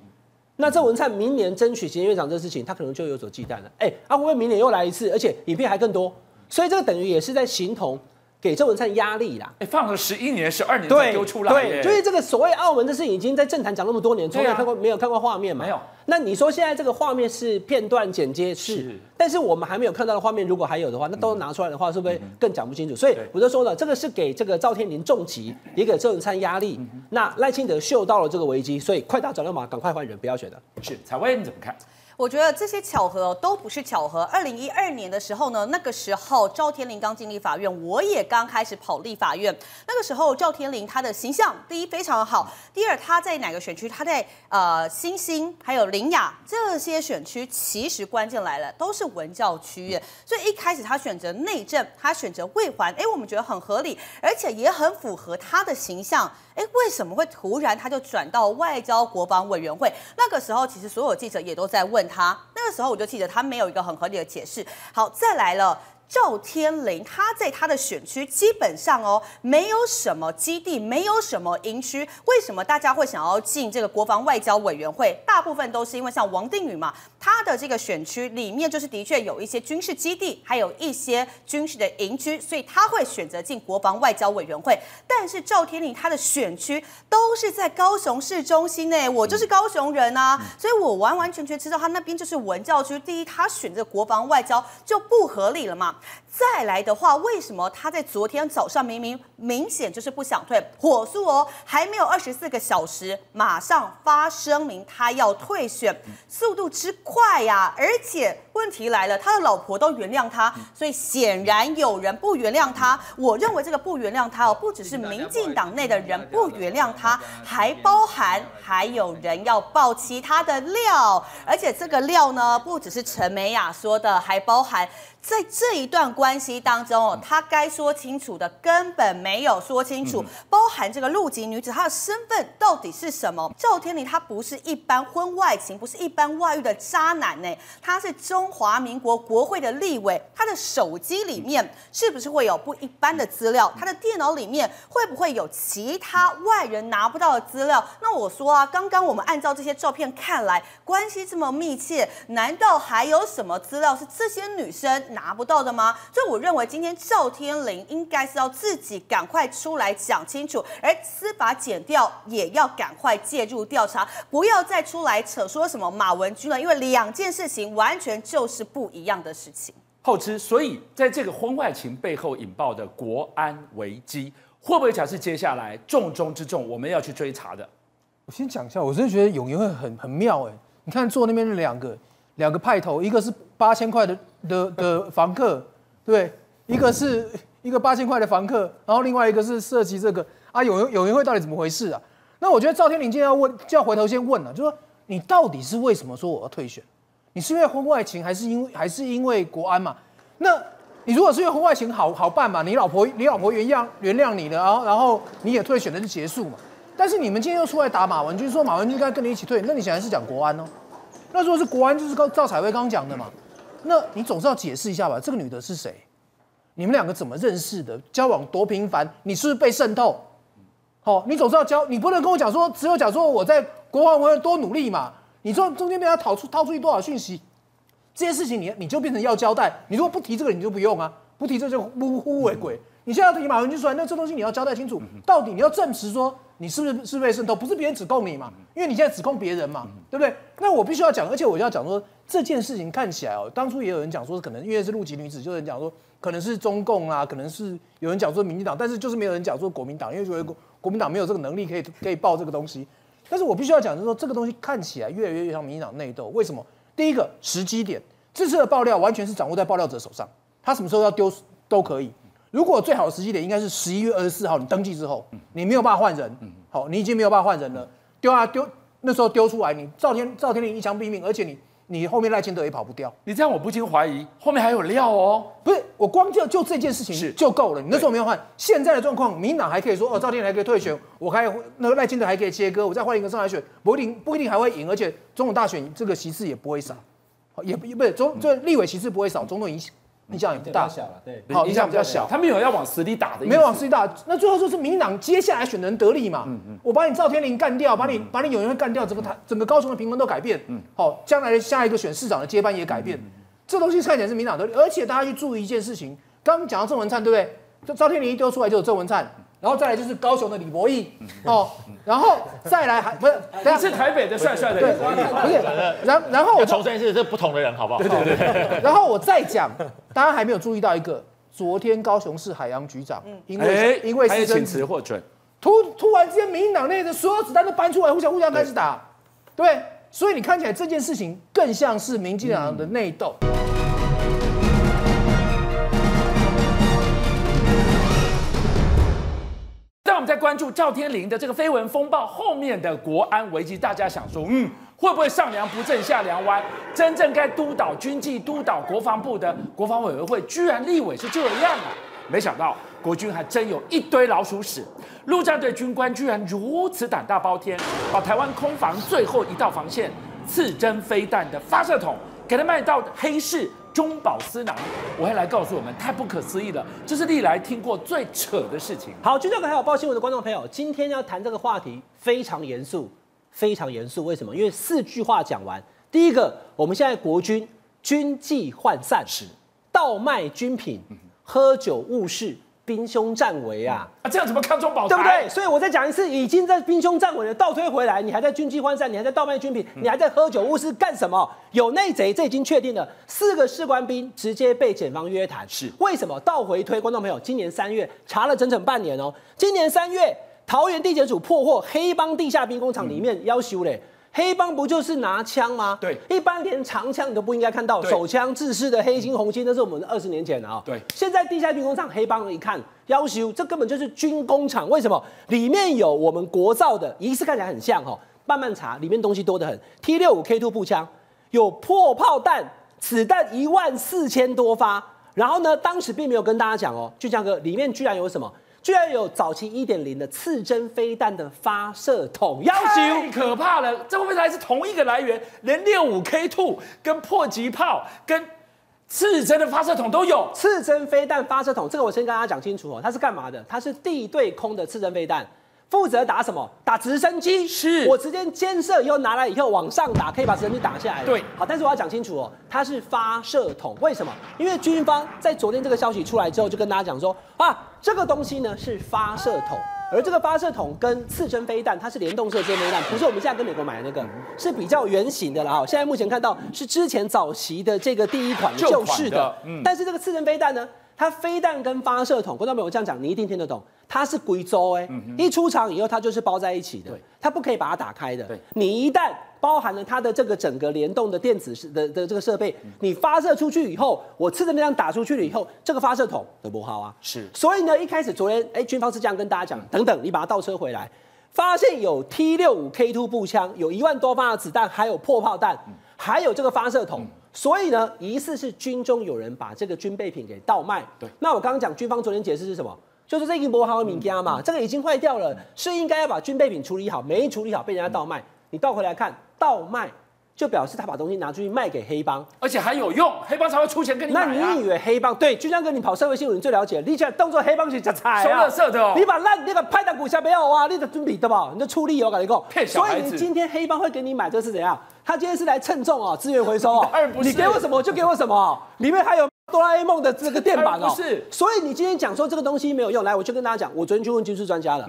那郑文灿明年争取行政院长这事情，他可能就有所忌惮了。哎，他会不会明年又来一次？而且影片还更多？所以这个等于也是在形同给郑文灿压力啦。哎，放了十一年、十二年才丢出来。对，所以这个所谓澳门的事情已经在政坛讲那么多年，从来看过没有看过画面嘛？没有。那你说现在这个画面是片段剪接是，但是我们还没有看到的画面，如果还有的话，那都拿出来的话，是不是更讲不清楚？所以我就说了，这个是给这个赵天麟重击，也给郑文灿压力。那赖清德嗅到了这个危机，所以快打早亮马，赶快换人，不要选了。是，采薇你怎么看？我觉得这些巧合都不是巧合。二零一二年的时候呢，那个时候赵天麟刚进立法院，我也刚开始跑立法院。那个时候赵天麟他的形象，第一非常好，第二他在哪个选区？他在呃新兴还有林雅这些选区，其实关键来了，都是文教区域。所以一开始他选择内政，他选择卫环，哎，我们觉得很合理，而且也很符合他的形象。哎，为什么会突然他就转到外交国防委员会？那个时候其实所有记者也都在问他，那个时候我就记得他没有一个很合理的解释。好，再来了。赵天麟他在他的选区基本上哦，没有什么基地，没有什么营区。为什么大家会想要进这个国防外交委员会？大部分都是因为像王定宇嘛，他的这个选区里面就是的确有一些军事基地，还有一些军事的营区，所以他会选择进国防外交委员会。但是赵天麟他的选区都是在高雄市中心呢，我就是高雄人啊，所以我完完全全知道他那边就是文教区。第一，他选择国防外交就不合理了嘛。再来的话，为什么他在昨天早上明明明显就是不想退，火速哦，还没有二十四个小时，马上发声明他要退选，速度之快呀！而且问题来了，他的老婆都原谅他，所以显然有人不原谅他。我认为这个不原谅他哦，不只是民进党内的人不原谅他，还包含还有人要爆其他的料，而且这个料呢，不只是陈美雅说的，还包含。在这一段关系当中哦，他该说清楚的根本没有说清楚，包含这个陆籍女子她的身份到底是什么？赵天麟他不是一般婚外情，不是一般外遇的渣男呢，他是中中华民国国会的立委，他的手机里面是不是会有不一般的资料？他的电脑里面会不会有其他外人拿不到的资料？那我说啊，刚刚我们按照这些照片看来，关系这么密切，难道还有什么资料是这些女生拿不到的吗？所以我认为今天赵天麟应该是要自己赶快出来讲清楚，而司法检调也要赶快介入调查，不要再出来扯说什么马文君了，因为两件事情完全就是不一样的事情。后知，所以在这个婚外情背后引爆的国安危机，会不会才是接下来重中之重，我们要去追查的？我先讲一下，我真的觉得永延会很很妙哎！你看坐那边的两个两个派头，一个是八千块的的的房客，对？一个是一个八千块的房客，然后另外一个是涉及这个啊，永永延会到底怎么回事啊？那我觉得赵天林今天要问，就要回头先问了，就说你到底是为什么说我要退选？你是因为婚外情，还是因为还是因为国安嘛？那你如果是因为婚外情好好办嘛，你老婆你老婆原谅原谅你了，然后然后你也退选了就结束嘛？但是你们今天又出来打马文君，说马文君应该跟你一起退，那你显然是讲国安哦。那如果是国安，就是刚赵采薇刚讲的嘛？那你总是要解释一下吧？这个女的是谁？你们两个怎么认识的？交往多频繁？你是不是被渗透？好、你总是要交，你不能跟我讲说只有讲说我在国防委多努力嘛？你说中间被他掏出掏出去多少讯息？这些事情你你就变成要交代。你如果不提这个，你就不用啊，不提这就呼呼为鬼。你现在要提马文君出来，那这东西你要交代清楚，到底你要证实说你是不是是被渗透？不是别人指控你嘛？因为你现在指控别人嘛，对不对？那我必须要讲，而且我要讲说这件事情看起来哦，当初也有人讲说可能因为是陆籍女子，就有人讲说。可能是中共啊，可能是有人讲说民进党，但是就是没有人讲说国民党，因为觉得国国民党没有这个能力可以可以报这个东西。但是我必须要讲，就是说这个东西看起来越来越像民进党内斗。为什么？第一个时机点，这次的爆料完全是掌握在爆料者手上，他什么时候要丢都可以。如果最好的时机点应该是十一月二十四号你登记之后，你没有办法换人，好，你已经没有办法换人了，丢啊丢，那时候丢出来，你赵天赵天林一枪毙命，而且你。你后面赖清德也跑不掉，你这样我不禁怀疑后面还有料哦。不是，我光就就这件事情就够了。你那时候没有换，现在的状况，民党还可以说哦，赵天麟还可以退选，我还那个赖清德还可以切割，我再换一个上来选，不一定不一定还会赢，而且总统大选这个席次也不会少，也不不是总这立委席次不会少，总统影响。影响也不大，小了，对，好，影响比较小。他没有要往死里打的，没有往死里打。那最后就是民进党接下来选的人得利嘛。嗯嗯。我把你赵天麟干掉，把你把你永延干掉，整个台整个高雄的评分都改变。嗯。好，将来的下一个选市长的接班也改变。这东西看起来是民进党得利，而且大家去注意一件事情，刚刚讲到郑文灿，对不对？就赵天麟一丢出来就有郑文灿。然后再来就是高雄的李博毅，哦，然后再来还不是，你是台北的帅帅的，对，不是，然然后我重申一次，是不同的人，好不好？对对对。然后我再讲，大家还没有注意到一个，昨天高雄市海洋局长，因为因为是请辞获准，突突然之间，民进党内的所有子弹都搬出来，互相互相开始打，对，所以你看起来这件事情更像是民进党的内斗。在关注赵天麟的这个绯闻风暴后面的国安危机，大家想说，嗯，会不会上梁不正下梁歪？真正该督导军纪、督导国防部的国防委员会，居然立委是这样啊！没想到国军还真有一堆老鼠屎，陆战队军官居然如此胆大包天，把台湾空防最后一道防线——刺针飞弹的发射筒，给他卖到黑市。中饱私囊，我会来告诉我们，太不可思议了，这是历来听过最扯的事情。好，军教课还有报新闻的观众朋友，今天要谈这个话题非常严肃，非常严肃。为什么？因为四句话讲完，第一个，我们现在国军军纪涣散，是倒卖军品，喝酒误事。兵凶战危啊！啊，这样怎么抗中保台？对不对？所以我再讲一次，已经在兵凶战危了，倒推回来，你还在军机涣散，你还在倒卖军品，你还在喝酒误事干什么？有内贼，这已经确定了。四个士官兵直接被检方约谈，是为什么？倒回推，观众朋友，今年三月查了整整半年哦。今年三月，桃园地检署破获黑帮地下兵工厂里面要修嘞。黑帮不就是拿枪吗？对，一般连长枪你都不应该看到，手枪制式的黑心红心，那是我们二十年前的啊。对，现在地下军工厂黑帮一看，要求这根本就是军工厂。为什么？里面有我们国造的，疑似看起来很像哈，慢慢查，里面东西多得很。T 六五 K two 步枪，有破炮弹，子弹一万四千多发。然后呢，当时并没有跟大家讲哦，就这样个里面居然有什么？居然有早期一点零的刺针飞弹的发射筒，要求太可怕了！这会不会还是同一个来源？连六五 K two 跟迫击炮跟刺针的发射筒都有。刺针飞弹发射筒，这个我先跟大家讲清楚哦，它是干嘛的？它是地对空的刺针飞弹。负责打什么？打直升机。是我直接监射以后拿来以后往上打，可以把直升机打下来。对，好，但是我要讲清楚哦，它是发射筒。为什么？因为军方在昨天这个消息出来之后，就跟大家讲说啊，这个东西呢是发射筒，而这个发射筒跟刺针飞弹它是联动式刺针飞弹，不是我们现在跟美国买的那个，是比较圆形的了哈。现在目前看到是之前早期的这个第一款旧式的，嗯，但是这个刺针飞弹呢，它飞弹跟发射筒，观众朋友这样讲，你一定听得懂。它是贵州哎，一出厂以后它就是包在一起的，它不可以把它打开的。你一旦包含了它的这个整个联动的电子的的这个设备，你发射出去以后，我次的能量打出去了以后，这个发射筒都不好啊。是，所以呢，一开始昨天哎，军方是这样跟大家讲，等等，你把它倒车回来，发现有 T 六五 K two 步枪，有一万多发的子弹，还有破炮弹，还有这个发射筒。所以呢，疑似是军中有人把这个军备品给倒卖。对，那我刚刚讲军方昨天解释是什么？就是这个磨好米家嘛，这个已经坏掉了，是应该要把军备品处理好，没处理好被人家倒卖。你倒回来看，倒卖就表示他把东西拿出去卖给黑帮，而且还有用，黑帮才会出钱给你买啊。那你以为黑帮对？就像跟你跑社会新闻，你最了解，你起来动作黑帮去摘菜啊，收垃圾的哦。你把烂那个拍档股下没有啊？你的准备对吧？你的出力哦，跟你讲。骗小孩子。所以你今天黑帮会给你买，这是怎样？他今天是来称重哦，资源回收哦。你给我什么就给我什么，里面还有。哆啦 A 梦的这个电板哦，是，所以你今天讲说这个东西没有用，来，我就跟大家讲，我昨天去问军事专家了，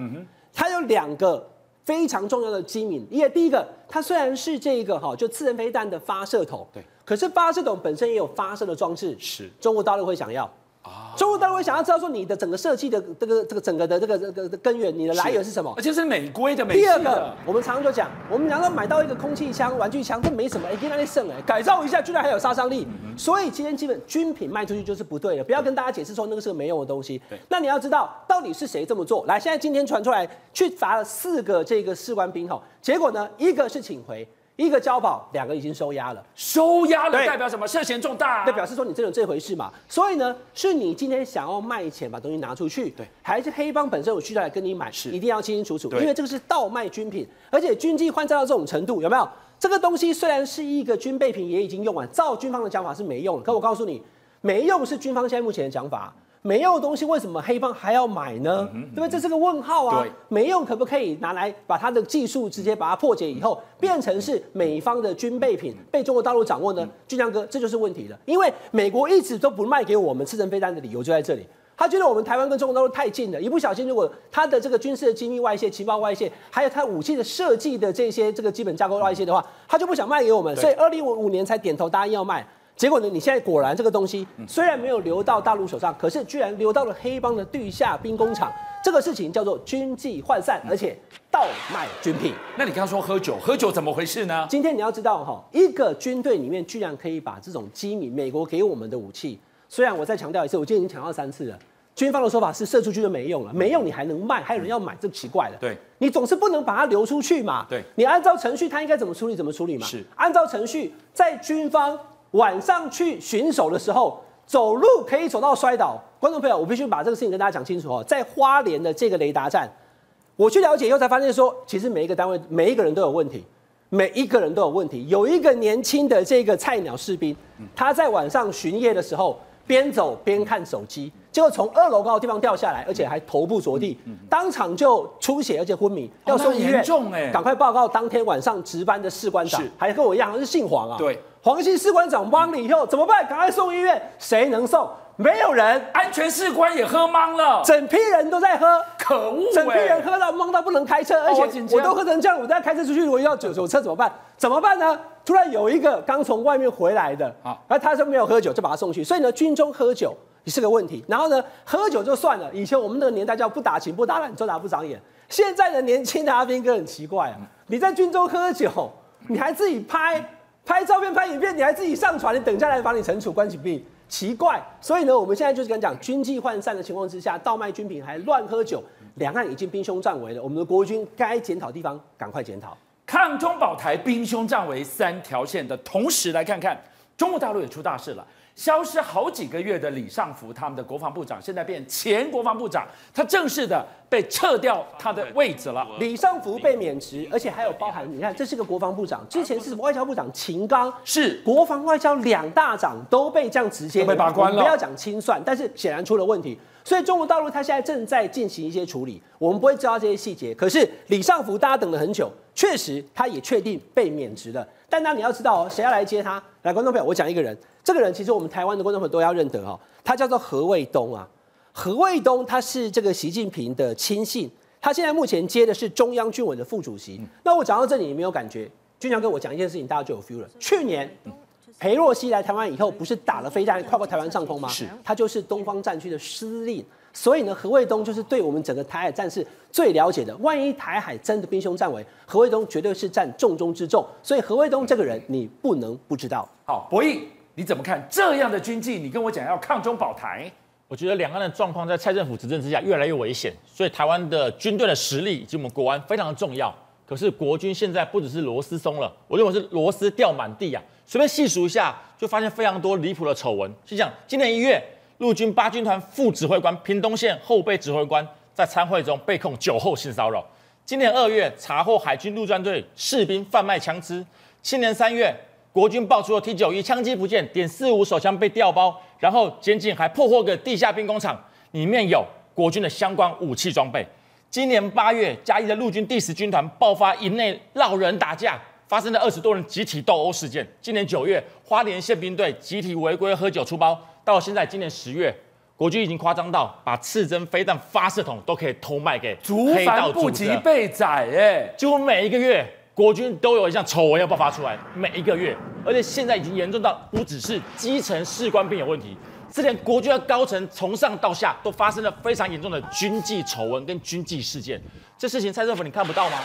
他有两个非常重要的机敏，因为第一个，它虽然是这个哈，就次人飞弹的发射筒，对，可是发射筒本身也有发射的装置，是，中国大陆会想要。中国大陆会想要知道说你的整个设计的这个这个整个的这个这个根源，你的来源是什么？而且是美规的美。第二个，我们常常就讲，我们难道买到一个空气枪、玩具枪，这没什么，哎，给那里剩哎，改造一下居然还有杀伤力。所以今天基本军品卖出去就是不对的，不要跟大家解释说那个是个没用的东西。那你要知道到底是谁这么做？来，现在今天传出来去罚了四个这个士官兵哈，结果呢，一个是请回。一个交保，两个已经收押了。收押了代表什么？涉嫌重大，代表示说你真有这回事嘛？所以呢，是你今天想要卖钱把东西拿出去，对，还是黑帮本身有需要来跟你买？是，一定要清清楚楚，因为这个是倒卖军品，而且军纪换战到这种程度，有没有？这个东西虽然是一个军备品，也已经用完，照军方的讲法是没用的。可我告诉你，没用是军方现在目前的讲法。没用的东西为什么黑帮还要买呢？嗯、对不对？这是个问号啊！没用可不可以拿来把它的技术直接把它破解以后，变成是美方的军备品被中国大陆掌握呢？俊江哥，这就是问题了。因为美国一直都不卖给我们刺针飞弹的理由就在这里，他觉得我们台湾跟中国大陆太近了，一不小心如果他的这个军事的机密外泄、情报外泄，还有他武器的设计的这些这个基本架构外泄的话，他就不想卖给我们，所以二零五五年才点头答应要卖。结果呢？你现在果然这个东西虽然没有流到大陆手上，可是居然流到了黑帮的地下兵工厂。这个事情叫做军纪涣散，而且倒卖军品。那你刚刚说喝酒，喝酒怎么回事呢？今天你要知道哈，一个军队里面居然可以把这种机密，美国给我们的武器，虽然我再强调一次，我今天已经强调三次了，军方的说法是射出去就没用了，没用你还能卖，还有人要买，这奇怪了。对，你总是不能把它流出去嘛。对，你按照程序，他应该怎么处理怎么处理嘛。是，按照程序，在军方。晚上去巡守的时候，走路可以走到摔倒。观众朋友，我必须把这个事情跟大家讲清楚哦。在花莲的这个雷达站，我去了解以后才发现说，其实每一个单位、每一个人都有问题，每一个人都有问题。有一个年轻的这个菜鸟士兵，他在晚上巡夜的时候，边走边看手机，结果从二楼高的地方掉下来，而且还头部着地，当场就出血，而且昏迷，要送医院。重哎，赶快报告当天晚上值班的士官长，还跟我一样，是姓黄啊。对。黄姓士官长懵了以后怎么办？赶快送医院，谁能送？没有人，安全士官也喝懵了，整批人都在喝，可恶！整批人喝到懵到不能开车，而且我都喝成这样，我再开车出去，我要酒酒车怎么办？怎么办呢？突然有一个刚从外面回来的，啊，而他说没有喝酒，就把他送去。所以呢，军中喝酒也是个问题。然后呢，喝酒就算了，以前我们那个年代叫不打情不打懒，抓打不长眼。现在的年轻的阿兵哥很奇怪啊，你在军中喝酒，你还自己拍。拍照片、拍影片，你还自己上传，你等下来把你惩处关起闭，奇怪。所以呢，我们现在就是跟讲，军纪涣散的情况之下，倒卖军品还乱喝酒，两岸已经兵凶战危了。我们的国军该检讨地方，赶快检讨。抗中保台，兵凶战危三条线的同时，来看看中国大陆也出大事了。消失好几个月的李尚福，他们的国防部长，现在变前国防部长，他正式的被撤掉他的位置了。李尚福被免职，而且还有包含，你看，这是个国防部长，之前是外交部长秦刚，是国防外交两大长都被这样直接被拔关了。不要讲清算，但是显然出了问题。所以中国大陆他现在正在进行一些处理，我们不会知道这些细节。可是李尚福大家等了很久，确实他也确定被免职了。但那你要知道哦，谁要来接他？来，观众朋友，我讲一个人。这个人其实我们台湾的观众朋友都要认得哦，他叫做何卫东啊。何卫东他是这个习近平的亲信，他现在目前接的是中央军委的副主席。嗯、那我讲到这里，你没有感觉？军长跟我讲一件事情，大家就有 feel 了。去年裴洛西来台湾以后，不是打了飞弹跨过台湾上空吗？是，他就是东方战区的司令。所以呢，何卫东就是对我们整个台海战事最了解的。万一台海真的兵凶战危，何卫东绝对是占重中之重。所以何卫东这个人，你不能不知道。好，博弈，你怎么看这样的军纪？你跟我讲要抗中保台，我觉得两岸的状况在蔡政府执政之下越来越危险，所以台湾的军队的实力以及我们国安非常的重要。可是国军现在不只是螺丝松了，我认为是螺丝掉满地啊！随便细数一下，就发现非常多离谱的丑闻。就像今年一月，陆军八军团副指挥官、屏东县后备指挥官在参会中被控酒后性骚扰；今年二月，查获海军陆战队士兵贩卖枪支；今年三月，国军爆出了 T 九一枪击不见，点四五手枪被调包，然后监警还破获个地下兵工厂，里面有国军的相关武器装备。今年八月，嘉义的陆军第十军团爆发营内闹人打架，发生了二十多人集体斗殴事件。今年九月，花莲宪兵队集体违规喝酒出包。到现在，今年十月，国军已经夸张到把刺针飞弹发射筒都可以偷卖给黑道组织。族繁不及被宰，哎，几乎每一个月，国军都有一项丑闻要爆发出来，每一个月，而且现在已经严重到不只是基层士官兵有问题。之前国军的高层从上到下都发生了非常严重的军纪丑闻跟军纪事件，这事情蔡政府你看不到吗？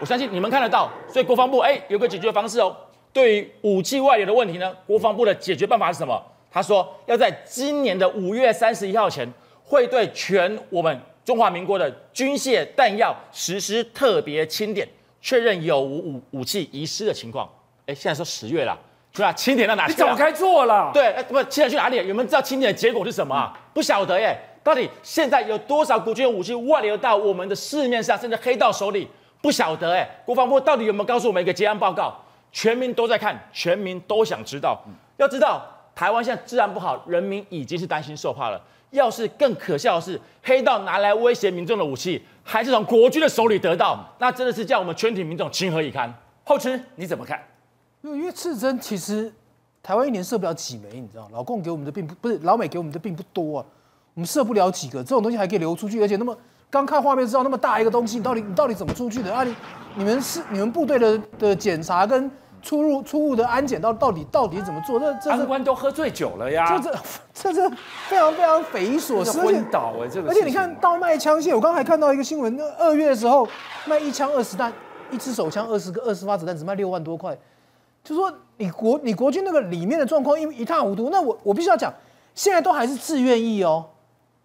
我相信你们看得到，所以国防部哎有个解决方式哦。对于武器外流的问题呢，国防部的解决办法是什么？他说要在今年的五月三十一号前，会对全我们中华民国的军械弹药实施特别清点，确认有无武武器遗失的情况。哎，现在说十月了。是吧？清点到哪去？你早该做了。对，不，清点去哪里？有没有知道清点的结果是什么啊？不晓得耶。到底现在有多少国军武器外流到我们的市面上，甚至黑道手里？不晓得哎。国防部到底有没有告诉我们一个结案报告？全民都在看，全民都想知道。要知道，台湾现在治安不好，人民已经是担心受怕了。要是更可笑的是，黑道拿来威胁民众的武器，还是从国军的手里得到，那真的是叫我们全体民众情何以堪？后池你怎么看？因为刺针其实台湾一年射不了几枚，你知道，老共给我们的并不不是老美给我们的并不多啊，我们射不了几个，这种东西还可以流出去，而且那么刚看画面知道那么大一个东西，你到底你到底怎么出去的？啊你你们是你们部队的的检查跟出入出入的安检到到底到底怎么做？这这安官都喝醉酒了呀！这这这这非常非常匪夷所思，昏倒哎，这个而且你看到卖枪械，我刚才还看到一个新闻，那二月的时候卖一枪二十弹，一支手枪二十个二十发子弹只卖六万多块。就说你国你国军那个里面的状况一一塌糊涂，那我我必须要讲，现在都还是自愿意哦，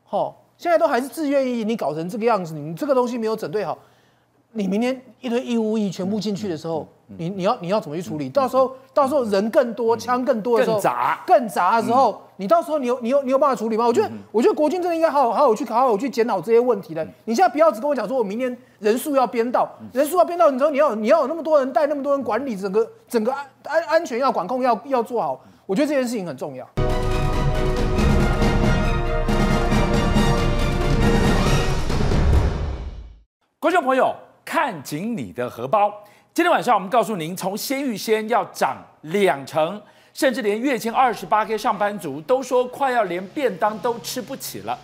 好，现在都还是自愿意，你搞成这个样子，你这个东西没有整对好，你明天一堆义务役全部进去的时候，你你要你要怎么去处理？到时候到时候人更多，枪更多的时候，更杂更杂的时候，你到时候你有你有你有办法处理吗？我觉得我觉得国军真的应该好好好好去好好去检讨这些问题的。你现在不要只跟我讲说我明天人数要编到，人数要编到，你说你要你要有那么多人带，那么多人管理，整个整个安安安全要管控要要做好，我觉得这件事情很重要。观众朋友，看紧你的荷包。今天晚上我们告诉您，从鲜芋仙要涨两成，甚至连月薪二十八 K 上班族都说快要连便当都吃不起了。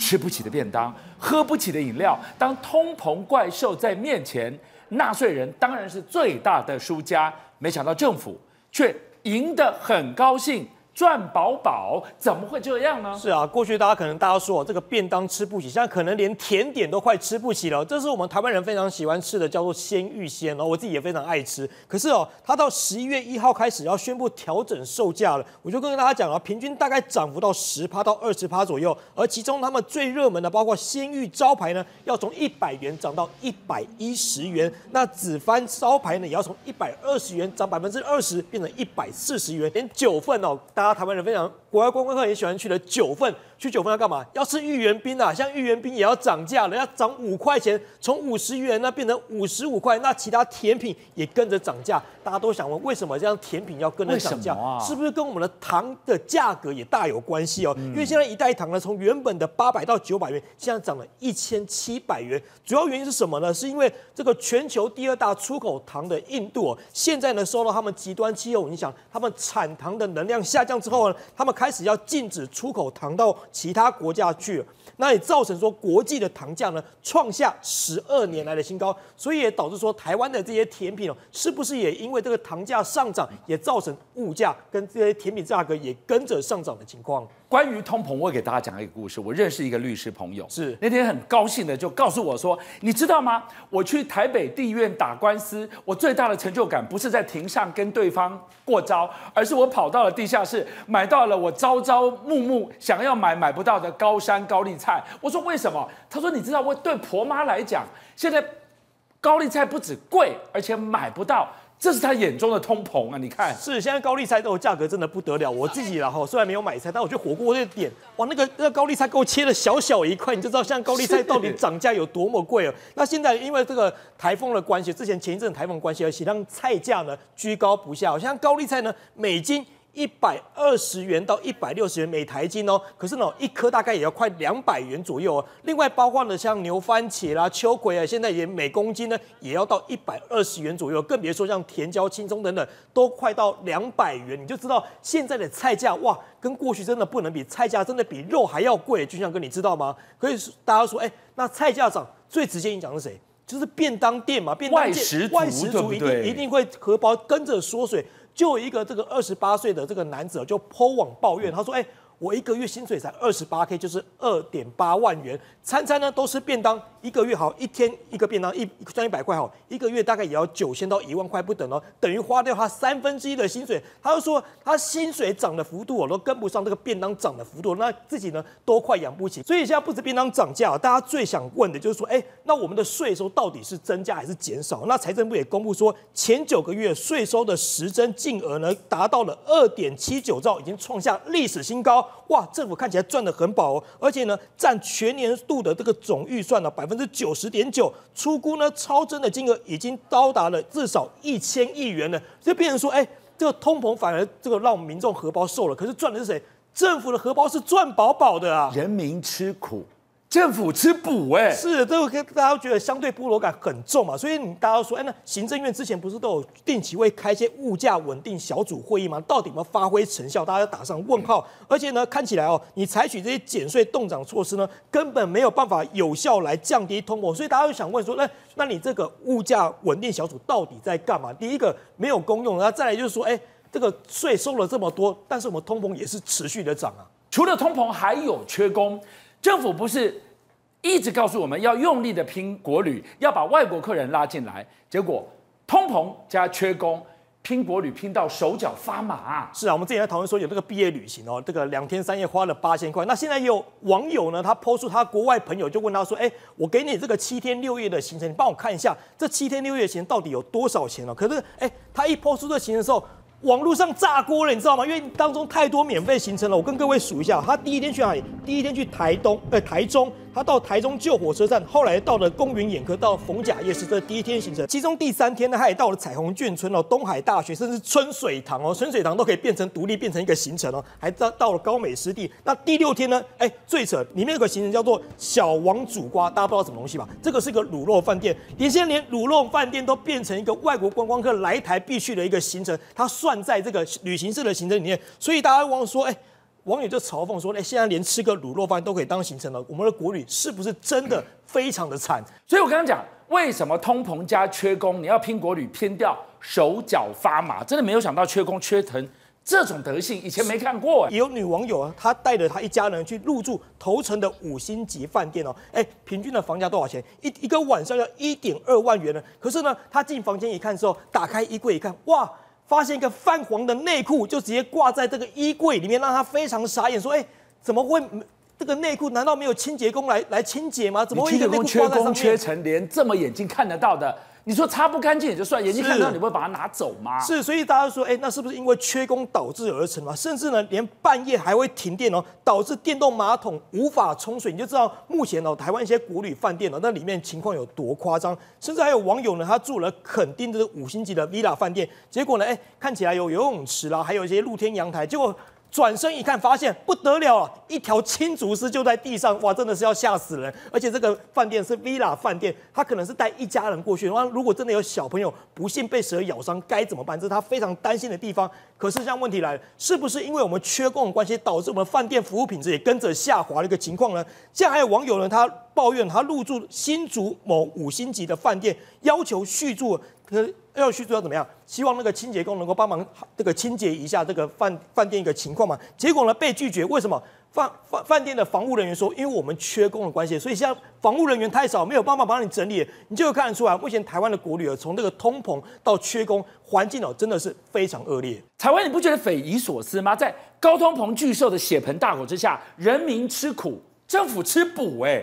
吃不起的便当，喝不起的饮料，当通膨怪兽在面前，纳税人当然是最大的输家。没想到政府却赢得很高兴。赚饱饱怎么会这样呢？是啊，过去大家可能大家说这个便当吃不起，现在可能连甜点都快吃不起了。这是我们台湾人非常喜欢吃的，叫做鲜芋仙哦，我自己也非常爱吃。可是哦，它到十一月一号开始要宣布调整售价了，我就跟大家讲啊，平均大概涨幅到十趴到二十趴左右。而其中他们最热门的，包括鲜芋招牌呢，要从一百元涨到一百一十元；那紫番招牌呢，也要从一百二十元涨百分之二十，变成一百四十元。连九份哦，大家。台湾人非常，国外观光客也喜欢去的九份。去九份要干嘛？要吃芋圆冰啊！像芋圆冰也要涨价了，要涨五块钱，从五十元那变成五十五块。那其他甜品也跟着涨价，大家都想问，为什么这样甜品要跟着涨价？啊、是不是跟我们的糖的价格也大有关系哦？嗯、因为现在一袋糖呢，从原本的八百到九百元，现在涨了一千七百元。主要原因是什么呢？是因为这个全球第二大出口糖的印度哦，现在呢受到他们极端气候影响，他们产糖的能量下降之后呢，他们开始要禁止出口糖到其他国家去了。那也造成说国际的糖价呢创下十二年来的新高，所以也导致说台湾的这些甜品哦，是不是也因为这个糖价上涨，也造成物价跟这些甜品价格也跟着上涨的情况？关于通膨，我给大家讲一个故事。我认识一个律师朋友，是那天很高兴的就告诉我说：“你知道吗？我去台北地院打官司，我最大的成就感不是在庭上跟对方过招，而是我跑到了地下室，买到了我朝朝暮暮想要买买不到的高山高丽菜。”我说：“为什么？”他说：“你知道，我对婆妈来讲，现在高丽菜不止贵，而且买不到。”这是他眼中的通膨啊！你看，是现在高丽菜豆价格真的不得了。我自己然后虽然没有买菜，但我觉得火锅那个点，哇，那个那个高丽菜给我切了小小一块，你就知道现在高丽菜到底涨价有多么贵了。那现在因为这个台风的关系，之前前一阵台风关系，而且让菜价呢居高不下。好像高丽菜呢，每斤。一百二十元到一百六十元每台斤哦，可是呢，一颗大概也要快两百元左右哦。另外，包括呢像牛番茄啦、秋葵啊，现在也每公斤呢也要到一百二十元左右，更别说像甜椒、青葱等等，都快到两百元。你就知道现在的菜价哇，跟过去真的不能比，菜价真的比肉还要贵。就像哥，你知道吗？可以大家说，哎，那菜价涨最直接影响是谁？就是便当店嘛，便当店外食族，一定一定会荷包跟着缩水。就有一个这个二十八岁的这个男子就 po 网抱怨，他说：“哎。”我一个月薪水才二十八 K，就是二点八万元，餐餐呢都是便当，一个月好，一天一个便当一赚一百块好，一个月大概也要九千到一万块不等哦，等于花掉他三分之一的薪水。他就说他薪水涨的幅度我都跟不上这个便当涨的幅度，那自己呢都快养不起。所以现在不止便当涨价，大家最想问的就是说，哎，那我们的税收到底是增加还是减少？那财政部也公布说，前九个月税收的实增净额呢达到了二点七九兆，已经创下历史新高。哇，政府看起来赚得很饱哦，而且呢，占全年度的这个总预算呢百分之九十点九，出估呢超增的金额已经高达了至少一千亿元了，就变成说，哎，这个通膨反而这个让民众荷包瘦了，可是赚的是谁？政府的荷包是赚饱饱的啊，人民吃苦。政府吃补哎，是这个大家都觉得相对菠萝感很重嘛，所以你大家都说，哎，那行政院之前不是都有定期会开一些物价稳定小组会议吗？到底有没有发挥成效？大家要打上问号。而且呢，看起来哦，你采取这些减税动涨措施呢，根本没有办法有效来降低通膨。所以大家就想问说，那那你这个物价稳定小组到底在干嘛？第一个没有功用，然后再来就是说，哎，这个税收了这么多，但是我们通膨也是持续的涨啊。除了通膨，还有缺工。政府不是一直告诉我们要用力的拼国旅，要把外国客人拉进来，结果通膨加缺工，拼国旅拼到手脚发麻。是啊，我们之前在讨论说有这个毕业旅行哦，这个两天三夜花了八千块。那现在有网友呢，他 po 出他国外朋友就问他说：“哎，我给你这个七天六夜的行程，你帮我看一下这七天六夜行程到底有多少钱哦？”可是哎，他一 po 出这行程的时候。网络上炸锅了，你知道吗？因为当中太多免费行程了。我跟各位数一下，他第一天去哪里？第一天去台东，呃，台中。他到台中旧火车站，后来到了公园眼科，到逢甲夜市，这是第一天行程。其中第三天呢，他也到了彩虹眷村哦，东海大学，甚至春水堂哦，春水堂都可以变成独立，变成一个行程哦。还到到了高美湿地。那第六天呢？哎，最扯，里面有个行程叫做小王煮瓜，大家不知道什么东西吧？这个是个卤肉饭店，连现在连卤肉饭店都变成一个外国观光客来台必去的一个行程，它算在这个旅行社的行程里面。所以大家往往说，哎。网友就嘲讽说：“哎，现在连吃个卤肉饭都可以当行程了，我们的国旅是不是真的非常的惨？”所以我刚刚讲，为什么通膨加缺工，你要拼国旅拼掉手脚发麻？真的没有想到缺工缺成这种德性，以前没看过。有女网友啊，她带着她一家人去入住头城的五星级饭店哦，哎，平均的房价多少钱？一一个晚上要一点二万元呢。可是呢，她进房间一看之后，打开衣柜一看，哇！发现一个泛黄的内裤，就直接挂在这个衣柜里面，让他非常傻眼，说：“哎，怎么会这个内裤？难道没有清洁工来来清洁吗？怎么会一个内裤挂在上面？”缺工缺成，连这么眼睛看得到的。你说擦不干净也就算，眼睛看到你不会把它拿走吗？是，所以大家说，哎，那是不是因为缺工导致而成嘛？甚至呢，连半夜还会停电哦，导致电动马桶无法冲水，你就知道目前哦，台湾一些国旅饭店哦，那里面情况有多夸张。甚至还有网友呢，他住了垦丁的五星级的 villa 饭店，结果呢，哎，看起来有游泳池啦，还有一些露天阳台，结果转身一看，发现不得了，一条青竹丝就在地上，哇，真的是要吓死人！而且这个饭店是 villa 饭店，他可能是带一家人过去，那如果真的有小朋友不幸被蛇咬伤，该怎么办？这是他非常担心的地方。可是，这样问题来了，是不是因为我们缺工的关系，导致我们饭店服务品质也跟着下滑的一个情况呢？现在还有网友呢，他抱怨他入住新竹某五星级的饭店，要求续住，可是要去做要怎么样？希望那个清洁工能够帮忙这个清洁一下这个饭饭店一个情况嘛？结果呢，被拒绝，为什么？饭饭饭店的防务人员说，因为我们缺工的关系，所以现在防务人员太少，没有办法帮你整理。你就会看得出来，目前台湾的国旅啊从这个通膨到缺工环境哦，真的是非常恶劣。台湾，你不觉得匪夷所思吗？在高通膨巨兽的血盆大口之下，人民吃苦，政府吃补，哎。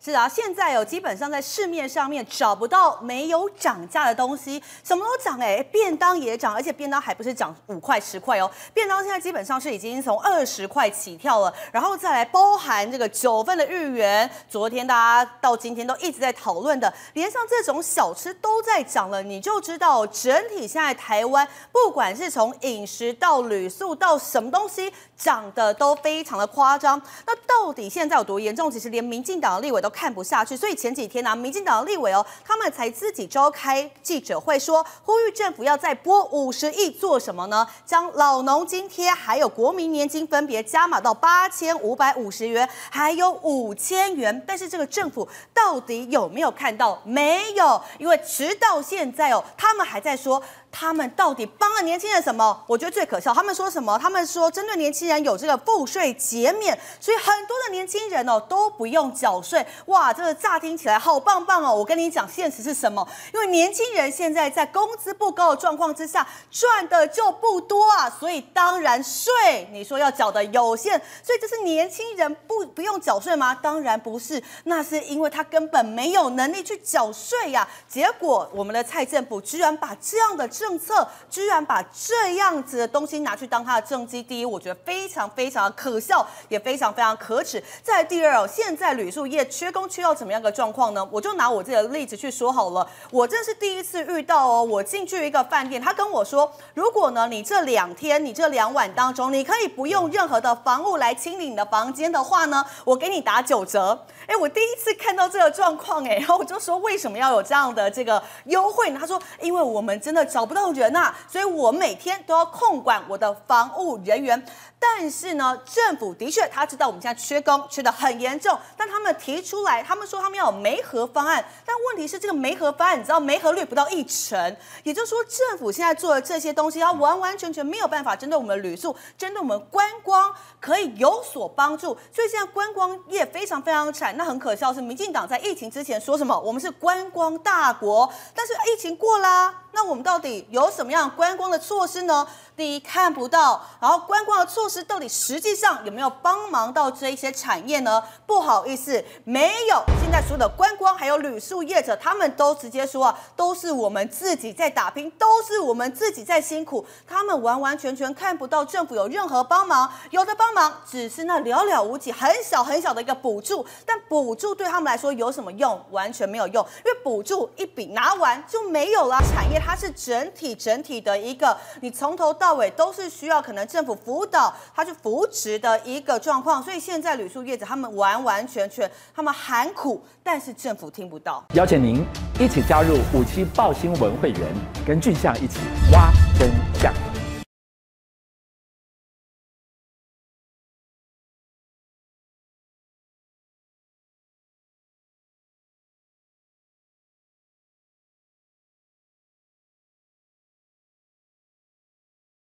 是啊，现在有基本上在市面上面找不到没有涨价的东西，什么都涨哎，便当也涨，而且便当还不是涨五块十块哦，便当现在基本上是已经从二十块起跳了，然后再来包含这个九份的日元，昨天大家到今天都一直在讨论的，连上这种小吃都在涨了，你就知道整体现在台湾不管是从饮食到旅宿到什么东西涨得都非常的夸张，那到底现在有多严重？其实连民进党的立委都。看不下去，所以前几天呢、民进党的立委哦，他们才自己召开记者会说，呼吁政府要再拨五十亿做什么呢？将老农津贴还有国民年金分别加码到八千五百五十元，还有五千元。但是这个政府到底有没有看到？没有，因为直到现在哦，他们还在说。他们到底帮了年轻人什么？我觉得最可笑。他们说什么？他们说针对年轻人有这个赋税减免，所以很多的年轻人哦都不用缴税。哇，这个乍听起来好棒棒哦！我跟你讲，现实是什么？因为年轻人现在在工资不高的状况之下，赚的就不多啊，所以当然税你说要缴的有限，所以这是年轻人不不用缴税吗？当然不是，那是因为他根本没有能力去缴税呀。结果我们的蔡政府居然把这样的。政策居然把这样子的东西拿去当他的政绩，第一，我觉得非常非常可笑，也非常非常可耻。再第二哦，现在旅宿业缺工缺到怎么样的状况呢？我就拿我自己的例子去说好了。我这是第一次遇到哦，我进去一个饭店，他跟我说，如果呢你这两天你这两晚当中，你可以不用任何的房务来清理你的房间的话呢，我给你打九折。哎，我第一次看到这个状况，哎，然后我就说为什么要有这样的这个优惠呢？他说，因为我们真的找不到人呐、所以我每天都要控管我的防务人员。但是呢，政府的确他知道我们现在缺工，缺的很严重。但他们提出来，他们说他们要有媒合方案。但问题是，这个媒合方案，你知道媒合率不到一成。也就是说，政府现在做的这些东西，它完完全全没有办法针对我们的旅宿，针对我们观光可以有所帮助。所以现在观光业非常非常惨。那很可笑是，民进党在疫情之前说什么？我们是观光大国。但是疫情过啦，那我们到底有什么样观光的措施呢？第一，看不到，然后观光的措施到底实际上有没有帮忙到这一些产业呢？不好意思，没有。现在所有的观光还有旅宿业者，他们都直接说啊，都是我们自己在打拼，都是我们自己在辛苦，他们完完全全看不到政府有任何帮忙，有的帮忙只是那寥寥无几、很小很小的一个补助，但补助对他们来说有什么用？完全没有用，因为补助一笔拿完就没有了。产业它是整体整体的一个，你从头到到尾都是需要可能政府辅导，他去扶持的一个状况，所以现在旅宿业者他们完完全全他们喊苦，但是政府听不到。邀请您一起加入五七报新闻会员，跟俊相一起挖根。